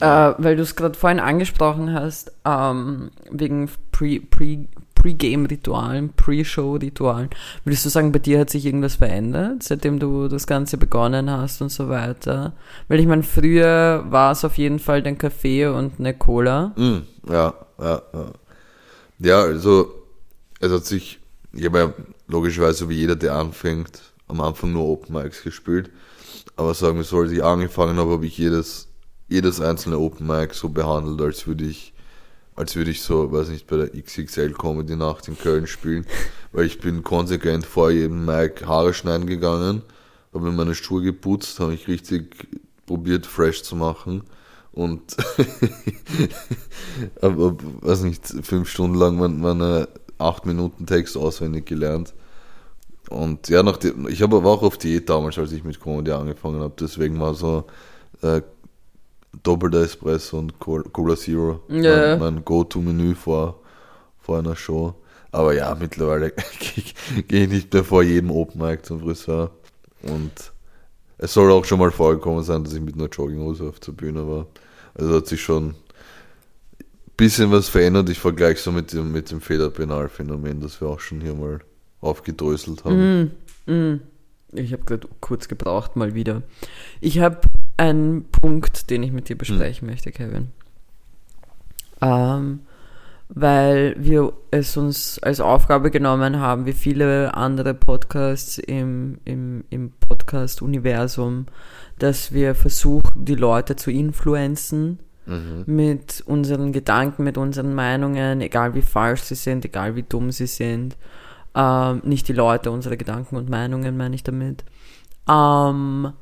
Äh, weil du es gerade vorhin angesprochen hast, ähm, wegen Pre- Pre- Pre-Game-Ritualen, Pre-Show-Ritualen. Würdest du sagen, bei dir hat sich irgendwas verändert, seitdem du das Ganze begonnen hast und so weiter? Weil ich meine, früher war es auf jeden Fall dein Kaffee und eine Cola. Mm, ja, ja, ja. Ja, also es hat sich, ich habe ja logischerweise wie jeder, der anfängt, am Anfang nur Open Mics gespielt. Aber sagen wir so, als ich angefangen habe, habe ich jedes, jedes einzelne Open Mic so behandelt, als würde ich, als würde ich so, weiß nicht, bei der XXL Comedy Nacht in Köln spielen. Weil ich bin konsequent vor jedem Mic Haare schneiden gegangen, habe mir meine Schuhe geputzt, habe ich richtig probiert, fresh zu machen. Und [LAUGHS] aber, weiß nicht, fünf Stunden lang meine, meine acht Minuten Text auswendig gelernt. Und ja, nachdem, ich habe aber auch auf Diät damals, als ich mit Comedy angefangen habe, deswegen war so äh, doppelter Espresso und Col- Cola Zero Ja. mein, mein Go-To-Menü vor, vor einer Show. Aber ja, mittlerweile [LAUGHS] gehe ich nicht mehr vor jedem Open Mic zum Friseur. Und es soll auch schon mal vorgekommen sein, dass ich mit einer Jogginghose auf der Bühne war. Also hat sich schon ein bisschen was verändert. Ich vergleiche so mit dem, mit dem Federpenalphänomen, das wir auch schon hier mal aufgedröselt haben. Ich habe gerade kurz gebraucht, mal wieder. Ich habe einen Punkt, den ich mit dir besprechen möchte, Kevin. Ähm, weil wir es uns als Aufgabe genommen haben, wie viele andere Podcasts im, im, im Podcast-Universum, dass wir versuchen, die Leute zu influenzen mit unseren Gedanken, mit unseren Meinungen, egal wie falsch sie sind, egal wie dumm sie sind. Ähm, nicht die Leute, unsere Gedanken und Meinungen meine ich damit. Ähm,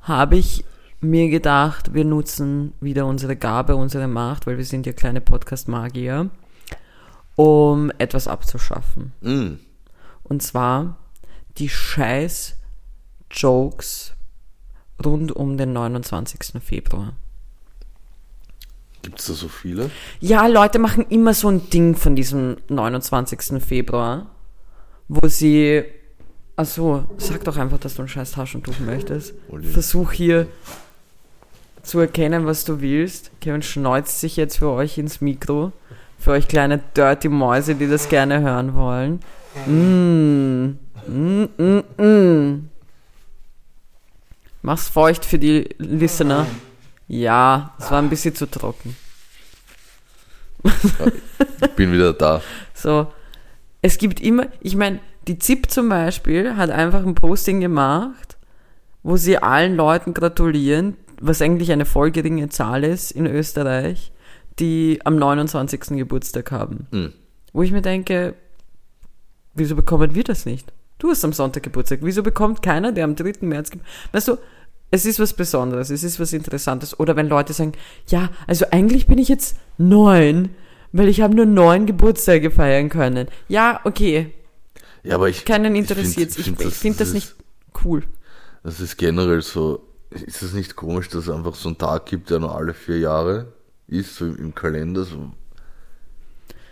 habe ich mir gedacht, wir nutzen wieder unsere Gabe, unsere Macht, weil wir sind ja kleine Podcast-Magier, um etwas abzuschaffen. Mm. Und zwar die scheiß Jokes rund um den 29. Februar. Gibt es da so viele? Ja, Leute machen immer so ein Ding von diesem 29. Februar, wo sie. Achso, sag doch einfach, dass du ein scheiß Taschentuch möchtest. Uli. Versuch hier zu erkennen, was du willst. Kevin schneuzt sich jetzt für euch ins Mikro. Für euch kleine dirty Mäuse, die das gerne hören wollen. Mm. Mm, mm, mm. Mach's feucht für die Listener. Ja, es war ein bisschen zu trocken. Ich bin wieder da. So, es gibt immer, ich meine, die ZIP zum Beispiel hat einfach ein Posting gemacht, wo sie allen Leuten gratulieren, was eigentlich eine voll geringe Zahl ist in Österreich, die am 29. Geburtstag haben. Hm. Wo ich mir denke, wieso bekommen wir das nicht? Du hast am Sonntag Geburtstag. Wieso bekommt keiner, der am 3. März gibt? Weißt du, es ist was Besonderes, es ist was Interessantes. Oder wenn Leute sagen, ja, also eigentlich bin ich jetzt neun, weil ich habe nur neun Geburtstage feiern können. Ja, okay, Ja, aber ich. keinen find- interessiert Ich, find ich finde das ist- nicht cool. Das ist generell so. Ist es nicht komisch, dass es einfach so einen Tag gibt, der nur alle vier Jahre ist, so im, im Kalender? So.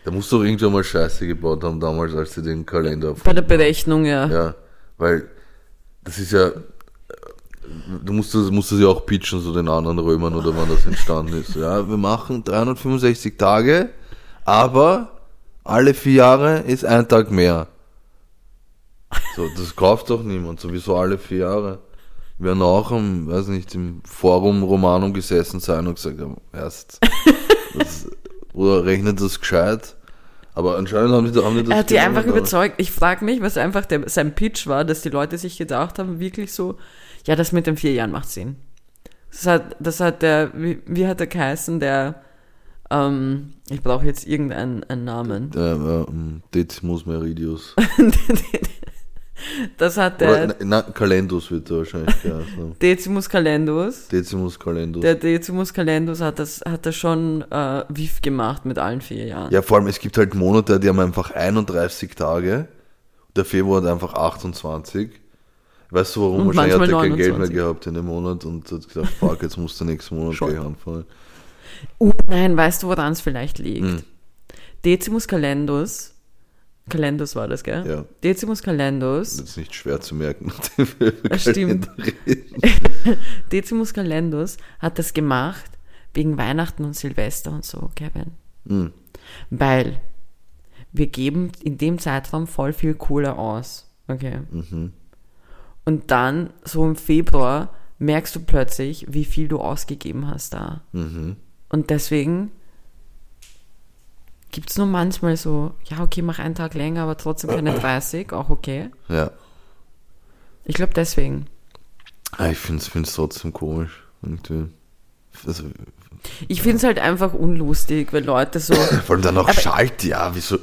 Da musst du doch irgendwann mal Scheiße gebaut haben, damals, als sie den Kalender Bei der Berechnung, ja. Ja, weil das ist ja. Du musst das, musst das ja auch pitchen, so den anderen Römern oder wann das entstanden ist. Ja, wir machen 365 Tage, aber alle vier Jahre ist ein Tag mehr. So, das kauft doch niemand, sowieso alle vier Jahre. Wir werden auch im, weiß nicht, im Forum Romanum gesessen sein und gesagt haben, erst, das, oder rechnet das gescheit? Aber anscheinend haben die, haben die das Er hat die einfach überzeugt. Ich frage mich, was einfach der, sein Pitch war, dass die Leute sich gedacht haben, wirklich so, ja, das mit den vier Jahren macht Sinn. Das hat, das hat der, wie, wie hat der geheißen, der, ähm, ich brauche jetzt irgendeinen einen Namen. Äh, äh, Decimus Meridius. [LAUGHS] Das hat Oder, der na, Kalendus wird er wahrscheinlich geheißen. [LAUGHS] Decimus Calendus. Decimus Kalendus. Der Decimus Calendus hat das, hat das schon äh, WIF gemacht mit allen vier Jahren. Ja, vor allem, es gibt halt Monate, die haben einfach 31 Tage. Der Februar hat einfach 28. Weißt du warum? Und Wahrscheinlich hat er kein Geld mehr 29. gehabt in dem Monat und hat gesagt, fuck, jetzt muss der nächste Monat gleich anfangen. Oh nein, weißt du, woran es vielleicht liegt? Hm. Decimus Calendus, Calendus war das, gell? Ja. Decimus Calendus, Das ist nicht schwer zu merken, [LAUGHS] nachdem wir über Das stimmt. Reden. [LAUGHS] Decimus Calendus hat das gemacht wegen Weihnachten und Silvester und so, Kevin. Hm. Weil wir geben in dem Zeitraum voll viel Kohle aus. Okay. Mhm. Und dann, so im Februar, merkst du plötzlich, wie viel du ausgegeben hast da. Mhm. Und deswegen gibt es nur manchmal so, ja, okay, mach einen Tag länger, aber trotzdem keine [CLEARS THROAT] 30, auch okay. Ja. Ich glaube deswegen. Ah, Ich finde es trotzdem komisch. Irgendwie. Also, Ich finde es halt einfach unlustig, wenn Leute so. [LAUGHS] vor allem dann noch Aber- Schalt, ja, wieso?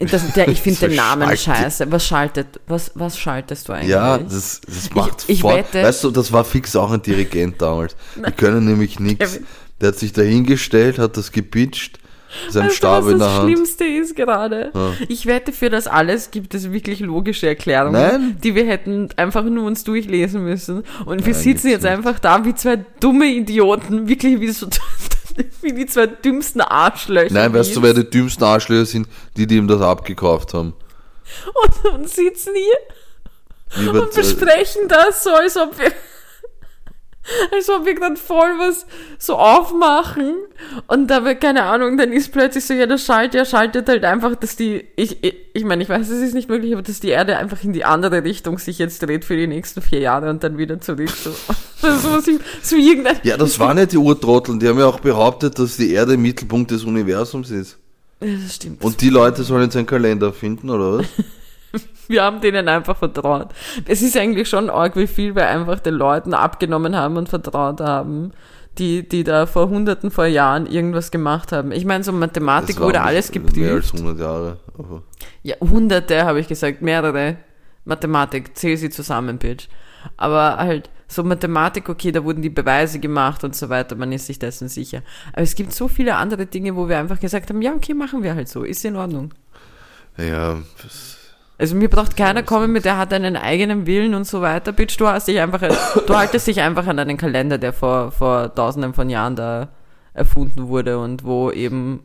Das, der, ich finde [LAUGHS] den Namen schaltet- scheiße. Was schaltet, was, was schaltest du eigentlich? Ja, das, das macht ich voll. wette- weißt du, das war fix auch ein Dirigent damals. [LAUGHS] Die können nämlich nichts. Der hat sich dahingestellt, hat das gepitcht, Weißt du, Stab was in der das Hand. Schlimmste ist gerade? Ich wette, für das alles gibt es wirklich logische Erklärungen, Nein. die wir hätten einfach nur uns durchlesen müssen. Und wir Nein, sitzen jetzt nicht. einfach da wie zwei dumme Idioten, wirklich wie so [LAUGHS] wie die zwei dümmsten Arschlöcher. Nein, weißt du, wer die dümmsten Arschlöcher sind? Die, die ihm das abgekauft haben. und, und sitzen hier Lieber, und besprechen das so, als ob wir als ob wir gerade voll was so aufmachen und da wird keine Ahnung, dann ist plötzlich so, ja, das schaltet, ja, schaltet halt einfach, dass die, ich, ich, ich meine, ich weiß, es ist nicht möglich, aber dass die Erde einfach in die andere Richtung sich jetzt dreht für die nächsten vier Jahre und dann wieder zurück, so. [LAUGHS] Das ist sowas wie, so irgendein, ja, das waren ja die Urtrotteln. Die haben ja auch behauptet, dass die Erde Mittelpunkt des Universums ist. Ja, das stimmt. Und die Leute sollen jetzt einen Kalender finden, oder was? [LAUGHS] [LAUGHS] Wir haben denen einfach vertraut. Es ist eigentlich schon arg, wie viel wir einfach den Leuten abgenommen haben und vertraut haben, die, die da vor hunderten vor Jahren irgendwas gemacht haben. Ich meine, so Mathematik wurde alles Mehr geprüft. als 100 Jahre. Aber Ja, hunderte habe ich gesagt, mehrere. Mathematik, zähl sie zusammen, Bitch. Aber halt, so Mathematik, okay, da wurden die Beweise gemacht und so weiter, man ist sich dessen sicher. Aber es gibt so viele andere Dinge, wo wir einfach gesagt haben, ja, okay, machen wir halt so, ist in Ordnung. ja, das, Also mir braucht keiner kommen mit, der hat einen eigenen Willen und so weiter. Bitch, du hast dich einfach, du haltest dich einfach an einen Kalender, der vor, vor tausenden von Jahren da erfunden wurde und wo eben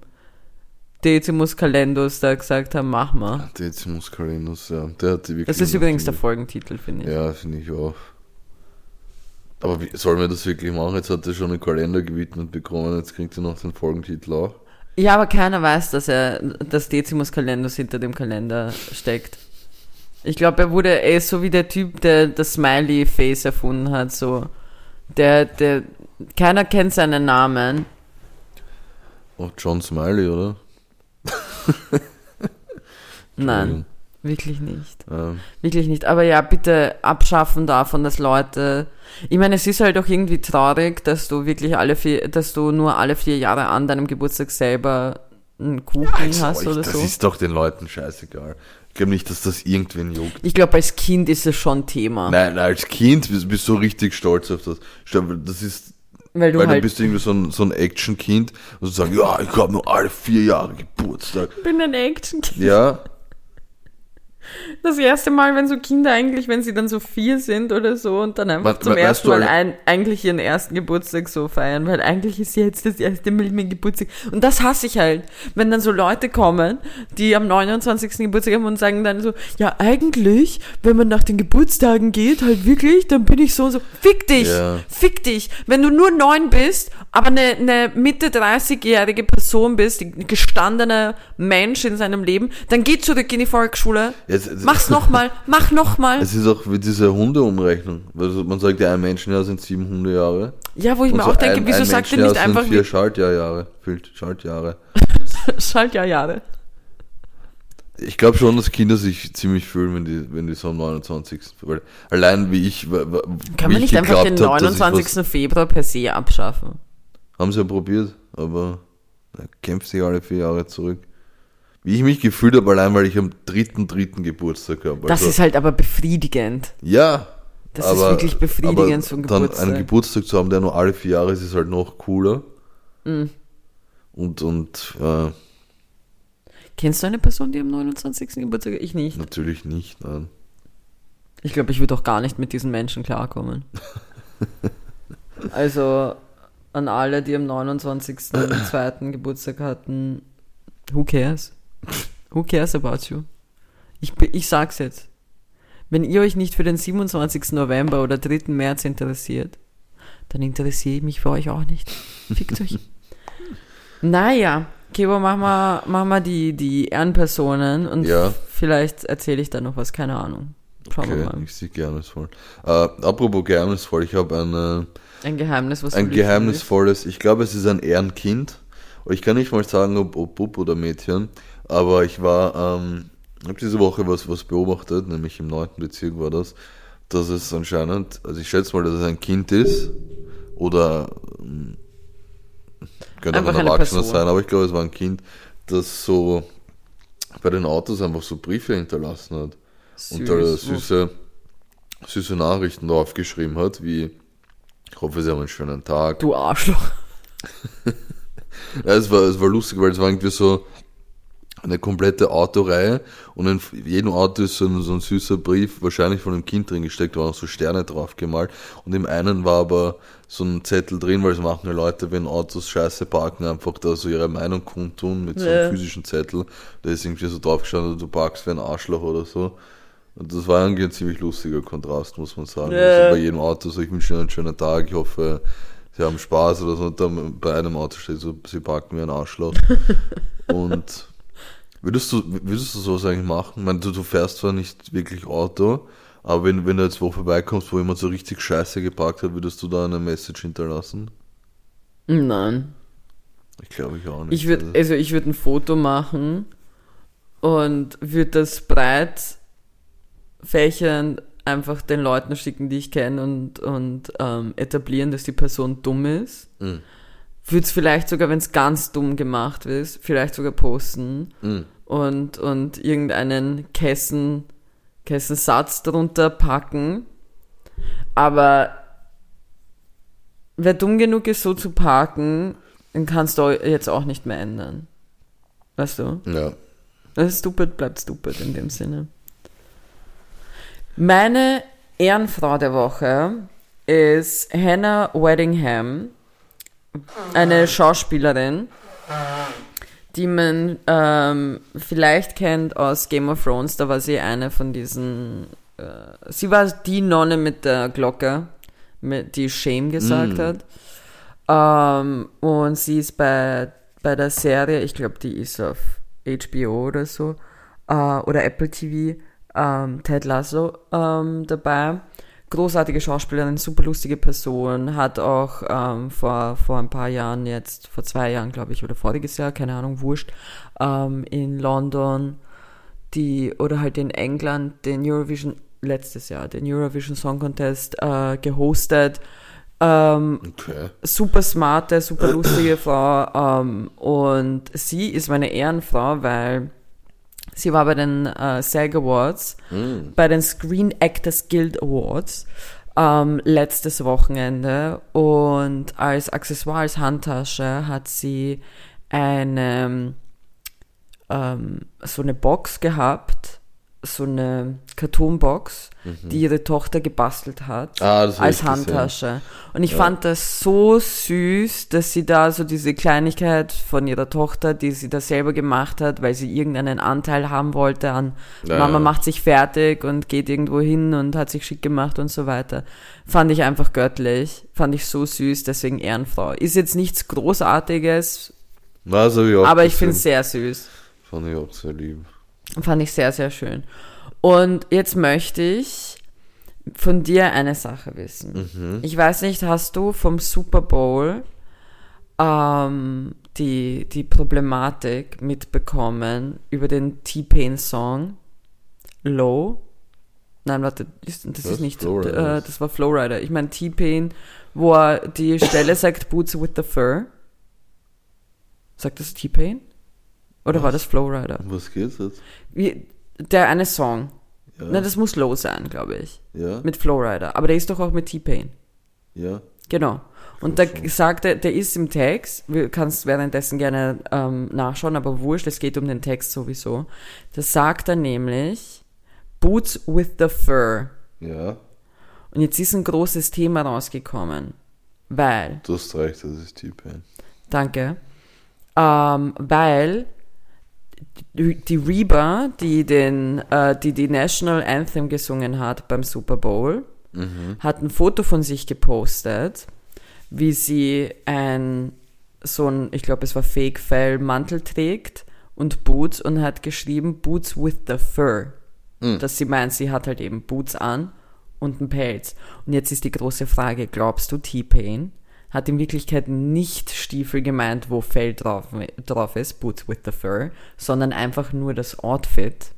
Decimus Calendus da gesagt haben, mach mal. Decimus Calenus, ja. Der hat die wirklich. Das ist übrigens der. Folgentitel, finde ich. Ja, finde ich auch. Aber wie, sollen wir das wirklich machen? Jetzt hat er schon einen Kalender gewidmet bekommen, jetzt kriegt er noch den Folgentitel auch. Ja, aber keiner weiß, dass er, dass Decimus Calendus hinter dem Kalender steckt. Ich glaube, er wurde, er ist so wie der Typ, der das Smiley-Face erfunden hat, so. Der, der, keiner kennt seinen Namen. Oh, John Smiley, oder? Nein, wirklich nicht. Ähm, Wirklich nicht. Aber ja, bitte abschaffen davon, dass Leute. Ich meine, es ist halt auch irgendwie traurig, dass du wirklich alle vier, dass du nur alle vier Jahre an deinem Geburtstag selber einen Kuchen hast Also, oder das so. ist doch den Leuten scheißegal. Ich glaube nicht, dass das irgendwen juckt. Ich glaube, als Kind ist es schon Thema. Nein, nein, als Kind bist bist du richtig stolz auf das. Dir, Das ist, weil du weil halt du bist irgendwie so ein, so ein Action-Kind und du sagst, ja, ich habe nur alle vier Jahre Geburtstag. Ich bin ein Action-Kind. Ja, Das erste Mal, wenn so Kinder eigentlich, wenn sie dann so vier sind oder so und dann einfach We- zum ersten Mal ein, eigentlich ihren ersten Geburtstag so feiern, weil eigentlich ist jetzt das erste Mal mein Geburtstag. Und das hasse ich halt, wenn dann so Leute kommen, die am 29. Geburtstag haben und sagen dann so, ja eigentlich, wenn man nach den Geburtstagen geht, halt wirklich, dann bin ich so und so, fick dich, Ja. fick dich. Wenn du nur neun bist, aber eine, eine Mitte 30-jährige Person bist, ein gestandener Mensch in seinem Leben, dann geh zurück in die Volksschule, Jetzt- jetzt- Mach's nochmal, mach nochmal. es ist auch wie diese Hundeumrechnung. Also man sagt ja, ein Menschenjahr sind sieben Hundejahre. Ja, wo ich Und mir so auch denke, ein, wieso ein sagt ihr Menschenjahr nicht einfach sind vier Schaltjahrjahre. Schaltjahre. [LAUGHS] Schaltjahrjahre? Ich glaube schon, dass Kinder sich ziemlich fühlen, wenn die, wenn die so am 29. Weil allein wie ich. Kann wie man ich nicht einfach den geglaubt hab, dass ich 29. Februar per se abschaffen? Haben sie ja probiert, aber er kämpft sich alle vier Jahre zurück. Wie ich mich gefühlt habe, allein weil ich am dritten, dritten Geburtstag habe. Das ist halt aber befriedigend. Ja. Das ist wirklich befriedigend, so ein Dann Geburtstag. einen Geburtstag zu haben, der nur alle vier Jahre ist, ist halt noch cooler. Mhm. Und, und äh, Kennst du eine Person, die am 29. Geburtstag? Ich nicht. natürlich nicht, nein. Ich glaube, ich würde auch gar nicht mit diesen Menschen klarkommen. [LAUGHS] also an alle, die am 29.02. Geburtstag hatten, who cares? Who cares about you? Ich, ich sag's jetzt. Wenn ihr euch nicht für den 27. November oder 3. März interessiert, dann interessiere ich mich für euch auch nicht. Fickt euch. [LAUGHS] Naja, Kebo, mach mal, mach mal die, die Ehrenpersonen und Ja. vielleicht erzähle ich da noch was, keine Ahnung. Schauen wir Okay, mal. ich sehe geheimnisvoll. Äh, apropos geheimnisvoll, ich habe eine, Ein Geheimnis, was ein geheimnisvolles, ich glaube, es ist ein Ehrenkind. Ich kann nicht mal sagen, ob, ob Bub oder Mädchen, aber ich war, ähm, habe diese Woche was, was beobachtet, nämlich im 9. Bezirk war das, dass es anscheinend, also ich schätze mal, dass es ein Kind ist oder ähm, könnte auch ein Erwachsener sein, aber ich glaube, es war ein Kind, das so bei den Autos einfach so Briefe hinterlassen hat und da Süß. süße, süße Nachrichten draufgeschrieben hat, wie ich hoffe, Sie haben einen schönen Tag. Du Arschloch. [LAUGHS] Ja, es war, es war lustig, weil es war irgendwie so eine komplette Autoreihe und in jedem Auto ist so ein, so ein süßer Brief, wahrscheinlich von einem Kind drin gesteckt, da waren auch so Sterne drauf gemalt und im einen war aber so ein Zettel drin, weil es machen ja Leute, wenn Autos scheiße parken, einfach da so ihre Meinung kundtun mit so einem Ja. physischen Zettel, da ist irgendwie so drauf gestanden, du parkst wie ein Arschloch oder so. Und das war irgendwie ein ziemlich lustiger Kontrast, muss man sagen. Ja. Also bei jedem Auto so, ich wünsche Ihnen einen schönen Tag, ich hoffe, Sie haben Spaß oder so. Und dann bei einem Auto steht so, Sie parken wie ein Arschloch. [LAUGHS] und würdest du, würdest du sowas eigentlich machen? Ich meine, du, du fährst zwar nicht wirklich Auto, aber wenn, wenn du jetzt wo vorbeikommst, wo jemand so richtig scheiße geparkt hat, würdest du da eine Message hinterlassen? Nein. Ich glaube ich auch nicht. Ich würde, Also- also ich würde ein Foto machen und würde das breit fächern einfach den Leuten schicken, die ich kenne und, und ähm, etablieren, dass die Person dumm ist. Mhm. Würde es vielleicht sogar, wenn es ganz dumm gemacht ist, vielleicht sogar posten Mhm. Und, und irgendeinen Kessen, Kessensatz darunter packen. Aber wer dumm genug ist, so zu parken, den kannst du jetzt auch nicht mehr ändern. Weißt du? Ja. Das ist stupid, bleibt stupid in dem Sinne. Meine Ehrenfrau der Woche ist Hannah Weddingham, eine Schauspielerin, die man ähm, vielleicht kennt aus Game of Thrones. Da war sie eine von diesen. Äh, sie war die Nonne mit der Glocke, mit, die Shame gesagt Mm. hat. Ähm, und sie ist bei, bei der Serie, ich glaube, die ist auf HBO oder so, äh, oder Apple TV, ähm, Ted Lasso ähm, dabei. Großartige Schauspielerin, super lustige Person, hat auch ähm, vor, vor ein paar Jahren jetzt, vor zwei Jahren glaube ich, oder voriges Jahr, keine Ahnung, wurscht, ähm, in London die, oder halt in England den Eurovision, letztes Jahr, den Eurovision Song Contest äh, gehostet. Ähm, Okay. super smarte, super lustige Frau. Ähm, und sie ist meine Ehrenfrau, weil sie war bei den äh, SAG Awards, Mhm. bei den Screen Actors Guild Awards ähm, letztes Wochenende und als Accessoire, als Handtasche hat sie eine ähm, so eine Box gehabt, so eine Cartoon-Box, die ihre Tochter gebastelt hat Mhm. Ah, als ich gesehen. Handtasche. Und ich fand das so süß, dass sie da so diese Kleinigkeit von ihrer Tochter, die sie da selber gemacht hat, weil sie irgendeinen Anteil haben wollte an Ja, Mama ja. macht sich fertig und geht irgendwo hin und hat sich schick gemacht und so weiter. Fand ich einfach göttlich. Fand ich so süß, deswegen Ehrenfrau. Ist jetzt nichts Großartiges, hab ich aber ich finde es sehr süß. Fand ich auch sehr lieb. Fand ich sehr, sehr schön. Und jetzt möchte ich von dir eine Sache wissen. Mhm. Ich weiß nicht, hast du vom Super Bowl ähm, die, die Problematik mitbekommen über den T-Pain-Song Low. Nein, warte, das Was? ist nicht, äh, das war Flowrider. Ich meine T-Pain, wo er die Stelle [COUGHS] sagt, Boots with the Fur. Sagt das T-Pain? Oder war das Flowrider? Um was geht's jetzt? Wie, der eine Song. Ja. Na, das muss Low sein, glaube ich. ja? Mit Flowrider. Aber der ist doch auch mit T-Pain. Ja? Genau. Und da sagt er, der ist im Text, du kannst währenddessen gerne ähm, nachschauen, aber wurscht, es geht um den Text sowieso. Da sagt er nämlich, Boots with the Fur. Ja? Und jetzt ist ein großes Thema rausgekommen, weil, Du hast recht, das ist T-Pain. danke, ähm, weil die, Reba, die den, äh, die die National Anthem gesungen hat beim Super Bowl, Mhm. hat ein Foto von sich gepostet, wie sie ein, so ein, ich glaube, es war Fake-Fell-Mantel trägt und Boots und hat geschrieben Boots with the Fur. Mhm. Dass sie meint, sie hat halt eben Boots an und einen Pelz. Und jetzt ist die große Frage, glaubst du, T-Pain hat in Wirklichkeit nicht Stiefel gemeint, wo Fell drauf, drauf ist, Boots with the Fur, sondern einfach nur das Outfit?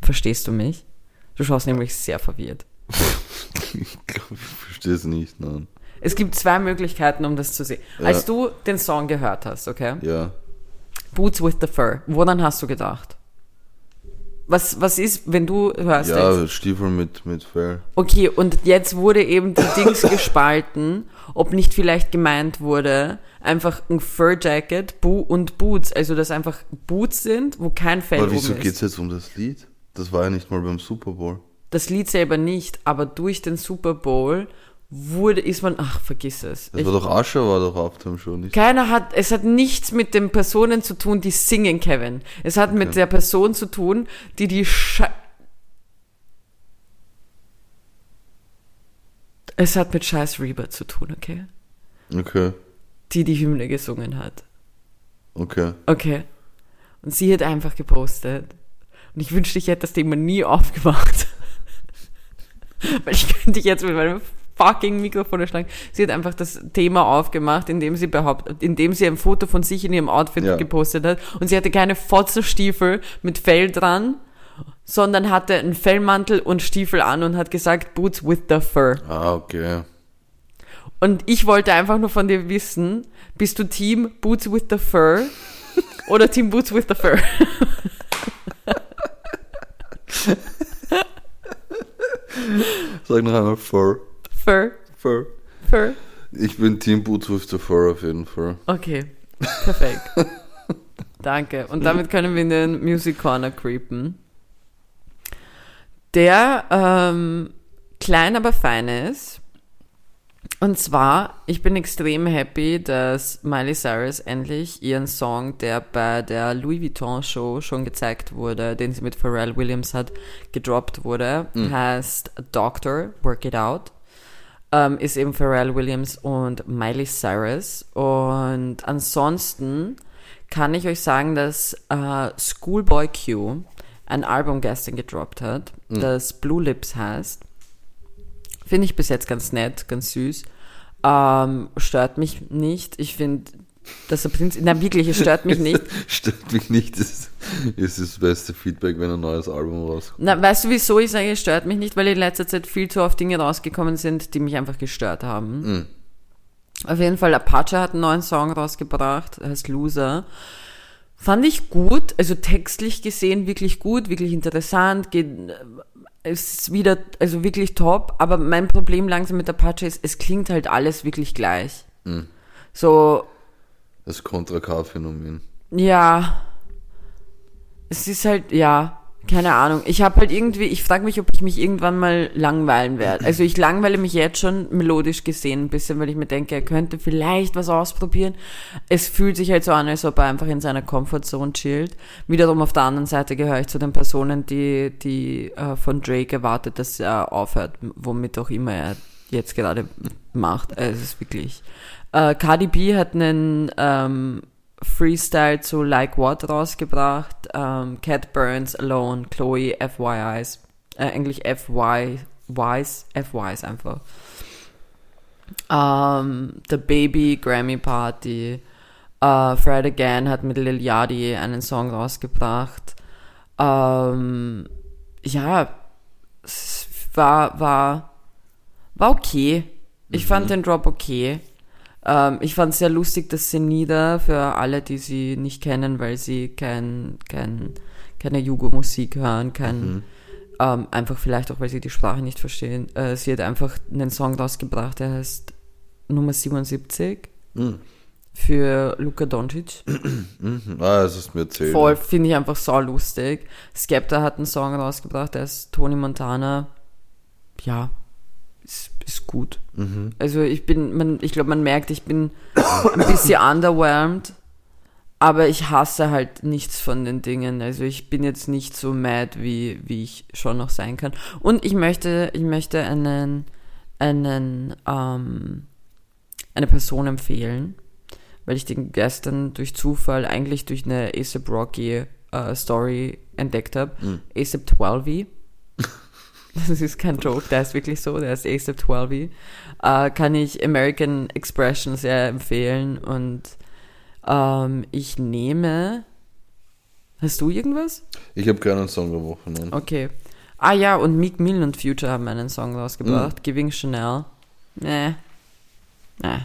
Verstehst du mich? Du schaust nämlich sehr verwirrt. [LAUGHS] Ich glaube, ich verstehe es nicht, nein. Es gibt zwei Möglichkeiten, um das zu sehen. Ja. Als du den Song gehört hast, okay? Ja. Boots with the Fur, woran hast du gedacht? Was, was ist, wenn du hörst Ja, jetzt? Stiefel mit, mit Fell. Okay, und jetzt wurde eben die [LAUGHS] Dings gespalten, ob nicht vielleicht gemeint wurde, einfach ein Fur Jacket Bo und Boots, also dass einfach Boots sind, wo kein Fell Aber wieso ist. geht's jetzt um das Lied? Das war ja nicht mal beim Super Bowl. Das Lied selber nicht, aber durch den Super Bowl wurde, ist man, ach, vergiss es. Das Ich- war doch Ascher, war doch Halftime schon nicht. Keiner hat, es hat nichts mit den Personen zu tun, die singen, Kevin. Es hat mit der Person zu tun, die die Sche Es hat mit Scheiß Reba zu tun, okay? Okay, Die die Hymne gesungen hat. okay. Okay. Und sie hat einfach gepostet. Und ich wünschte, ich hätte das Thema nie aufgemacht. [LAUGHS] Weil ich könnte dich jetzt mit meinem fucking Mikrofon erschlagen. Sie hat einfach das Thema aufgemacht, indem sie behauptet, indem sie ein Foto von sich in ihrem Outfit Ja. gepostet hat. Und sie hatte keine Fotzenstiefel mit Fell dran, sondern hatte einen Fellmantel und Stiefel an und hat gesagt, Boots with the fur. Ah, okay. Und ich wollte einfach nur von dir wissen, bist du Team Boots with the Fur [LAUGHS] oder Team Boots with the Fur? Sag noch einmal Fur. Fur, Fur. Fur. Ich bin Team Boots with the Fur auf jeden Fall. Okay, perfekt. [LAUGHS] Danke. Und damit können wir in den Music Corner creepen. Der ähm, klein, aber fein ist. Und zwar, ich bin extrem happy, dass Miley Cyrus endlich ihren Song, der bei der Louis Vuitton Show schon gezeigt wurde, den sie mit Pharrell Williams hat, gedroppt wurde, heißt Doctor, Work It Out. Ähm, ist eben Pharrell Williams und Miley Cyrus. Und ansonsten kann ich euch sagen, dass äh, Schoolboy Q ein Album gestern gedroppt hat, das Blue Lips heißt. Finde ich bis jetzt ganz nett, ganz süß. Ähm, stört mich nicht. Ich finde, dass er Prinz. Nein, wirklich, es stört mich nicht. [LAUGHS] Stört mich nicht, ist, ist das beste Feedback, wenn ein neues Album rauskommt. Na, weißt du, wieso ich sage, es stört mich nicht? Weil in letzter Zeit viel zu oft Dinge rausgekommen sind, die mich einfach gestört haben. Mhm. Auf jeden Fall, Apache hat einen neuen Song rausgebracht, heißt Loser. Fand ich gut, also textlich gesehen wirklich gut, wirklich interessant, geht, äh, ist wieder, also wirklich top, aber mein Problem langsam mit Apache ist, es klingt halt alles wirklich gleich. So, Das Contra K-Phänomen. ja, es ist halt, ja, keine Ahnung. Ich habe halt irgendwie, ich frage mich, ob ich mich irgendwann mal langweilen werde. Also ich langweile mich jetzt schon melodisch gesehen ein bisschen, weil ich mir denke, er könnte vielleicht was ausprobieren. Es fühlt sich halt so an, als ob er einfach in seiner Comfortzone chillt. Wiederum auf der anderen Seite gehöre ich zu den Personen, die, die äh, von Drake erwartet, dass er aufhört, womit auch immer er jetzt gerade macht. Also es ist wirklich. Äh, Cardi B hat einen ähm, Freestyle zu Like What rausgebracht. Ähm, Cat Burns, Alone, Chloe, FYIs. Äh, eigentlich FY, Ys, FYs einfach. Ähm, The Baby, Grammy Party. Uh, Fred Again hat mit Lil Yachty einen Song rausgebracht. Ähm, ja, es war, war, war okay. Ich mhm. fand den Drop okay. Ähm, ich fand es sehr lustig, dass Senida, für alle, die sie nicht kennen, weil sie kein, kein, keine Jugo-Musik hören, kein, mhm. ähm, einfach vielleicht auch, weil sie die Sprache nicht verstehen, äh, sie hat einfach einen Song rausgebracht, der heißt Nummer 77. Mhm für Luka Doncic. [CLEARS THROAT] Mhm. ah, das ist mir erzählt. Voll, finde ich einfach sau lustig. Skepta hat einen Song rausgebracht, der ist Tony Montana. Ja, ist, ist gut. Mhm. Also ich bin, man, ich glaube, man merkt, ich bin [COUGHS] ein bisschen underwhelmed, aber ich hasse halt nichts von den Dingen. Also ich bin jetzt nicht so mad, wie, wie ich schon noch sein kann. Und ich möchte, ich möchte einen, einen, ähm, eine Person empfehlen weil ich den gestern durch Zufall eigentlich durch eine ASAP Rocky äh, Story entdeckt habe. Mhm. ASAP 12 [LAUGHS] das ist kein Joke, der ist wirklich so, der ist ASAP 12 äh, kann ich American Expression sehr empfehlen und ähm, ich nehme Hast du irgendwas? Ich habe keinen Song der Woche, nein. Okay. Ah ja, und Meek Mill und Future haben einen Song rausgebracht, mhm. Giving Chanel. Nee. Nee.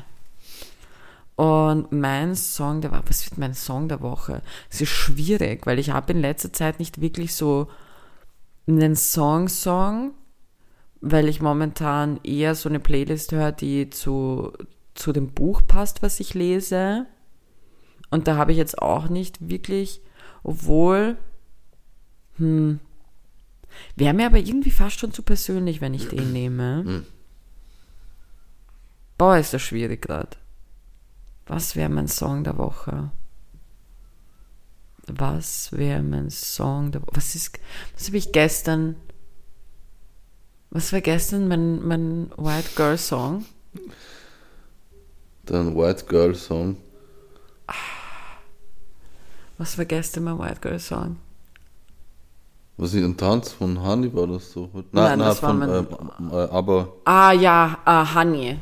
Und mein Song der Woche, was wird mein Song der Woche? Es ist schwierig, weil ich habe in letzter Zeit nicht wirklich so einen Song-Song, weil ich momentan eher so eine Playlist höre, die zu, zu dem Buch passt, was ich lese. Und da habe ich jetzt auch nicht wirklich, obwohl, hm, wäre mir aber irgendwie fast schon zu persönlich, wenn ich den nehme. Hm. Boah, ist das schwierig gerade. Was wäre mein Song der Woche? Was wäre mein Song? Was ist, was habe ich gestern, was war gestern mein, mein White Girl Song? Dein White Girl Song? Was war gestern mein White Girl Song? Was ist ein Tanz von Honey war das so? Nein, nein, nein das von, war mein, äh, äh, aber. Ah ja, uh, Honey.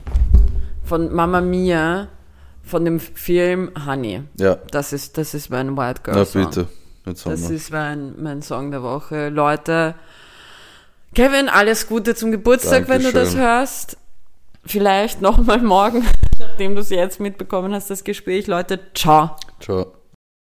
Von Mama Mia von dem Film Honey. Ja. Das ist, das ist mein White Girl Song. Ja, bitte. Jetzt das ist mein, mein Song der Woche. Leute, Kevin, alles Gute zum Geburtstag, Dankeschön. wenn du das hörst. Vielleicht nochmal morgen, [LAUGHS] nachdem du es jetzt mitbekommen hast, das Gespräch. Leute, ciao. Ciao.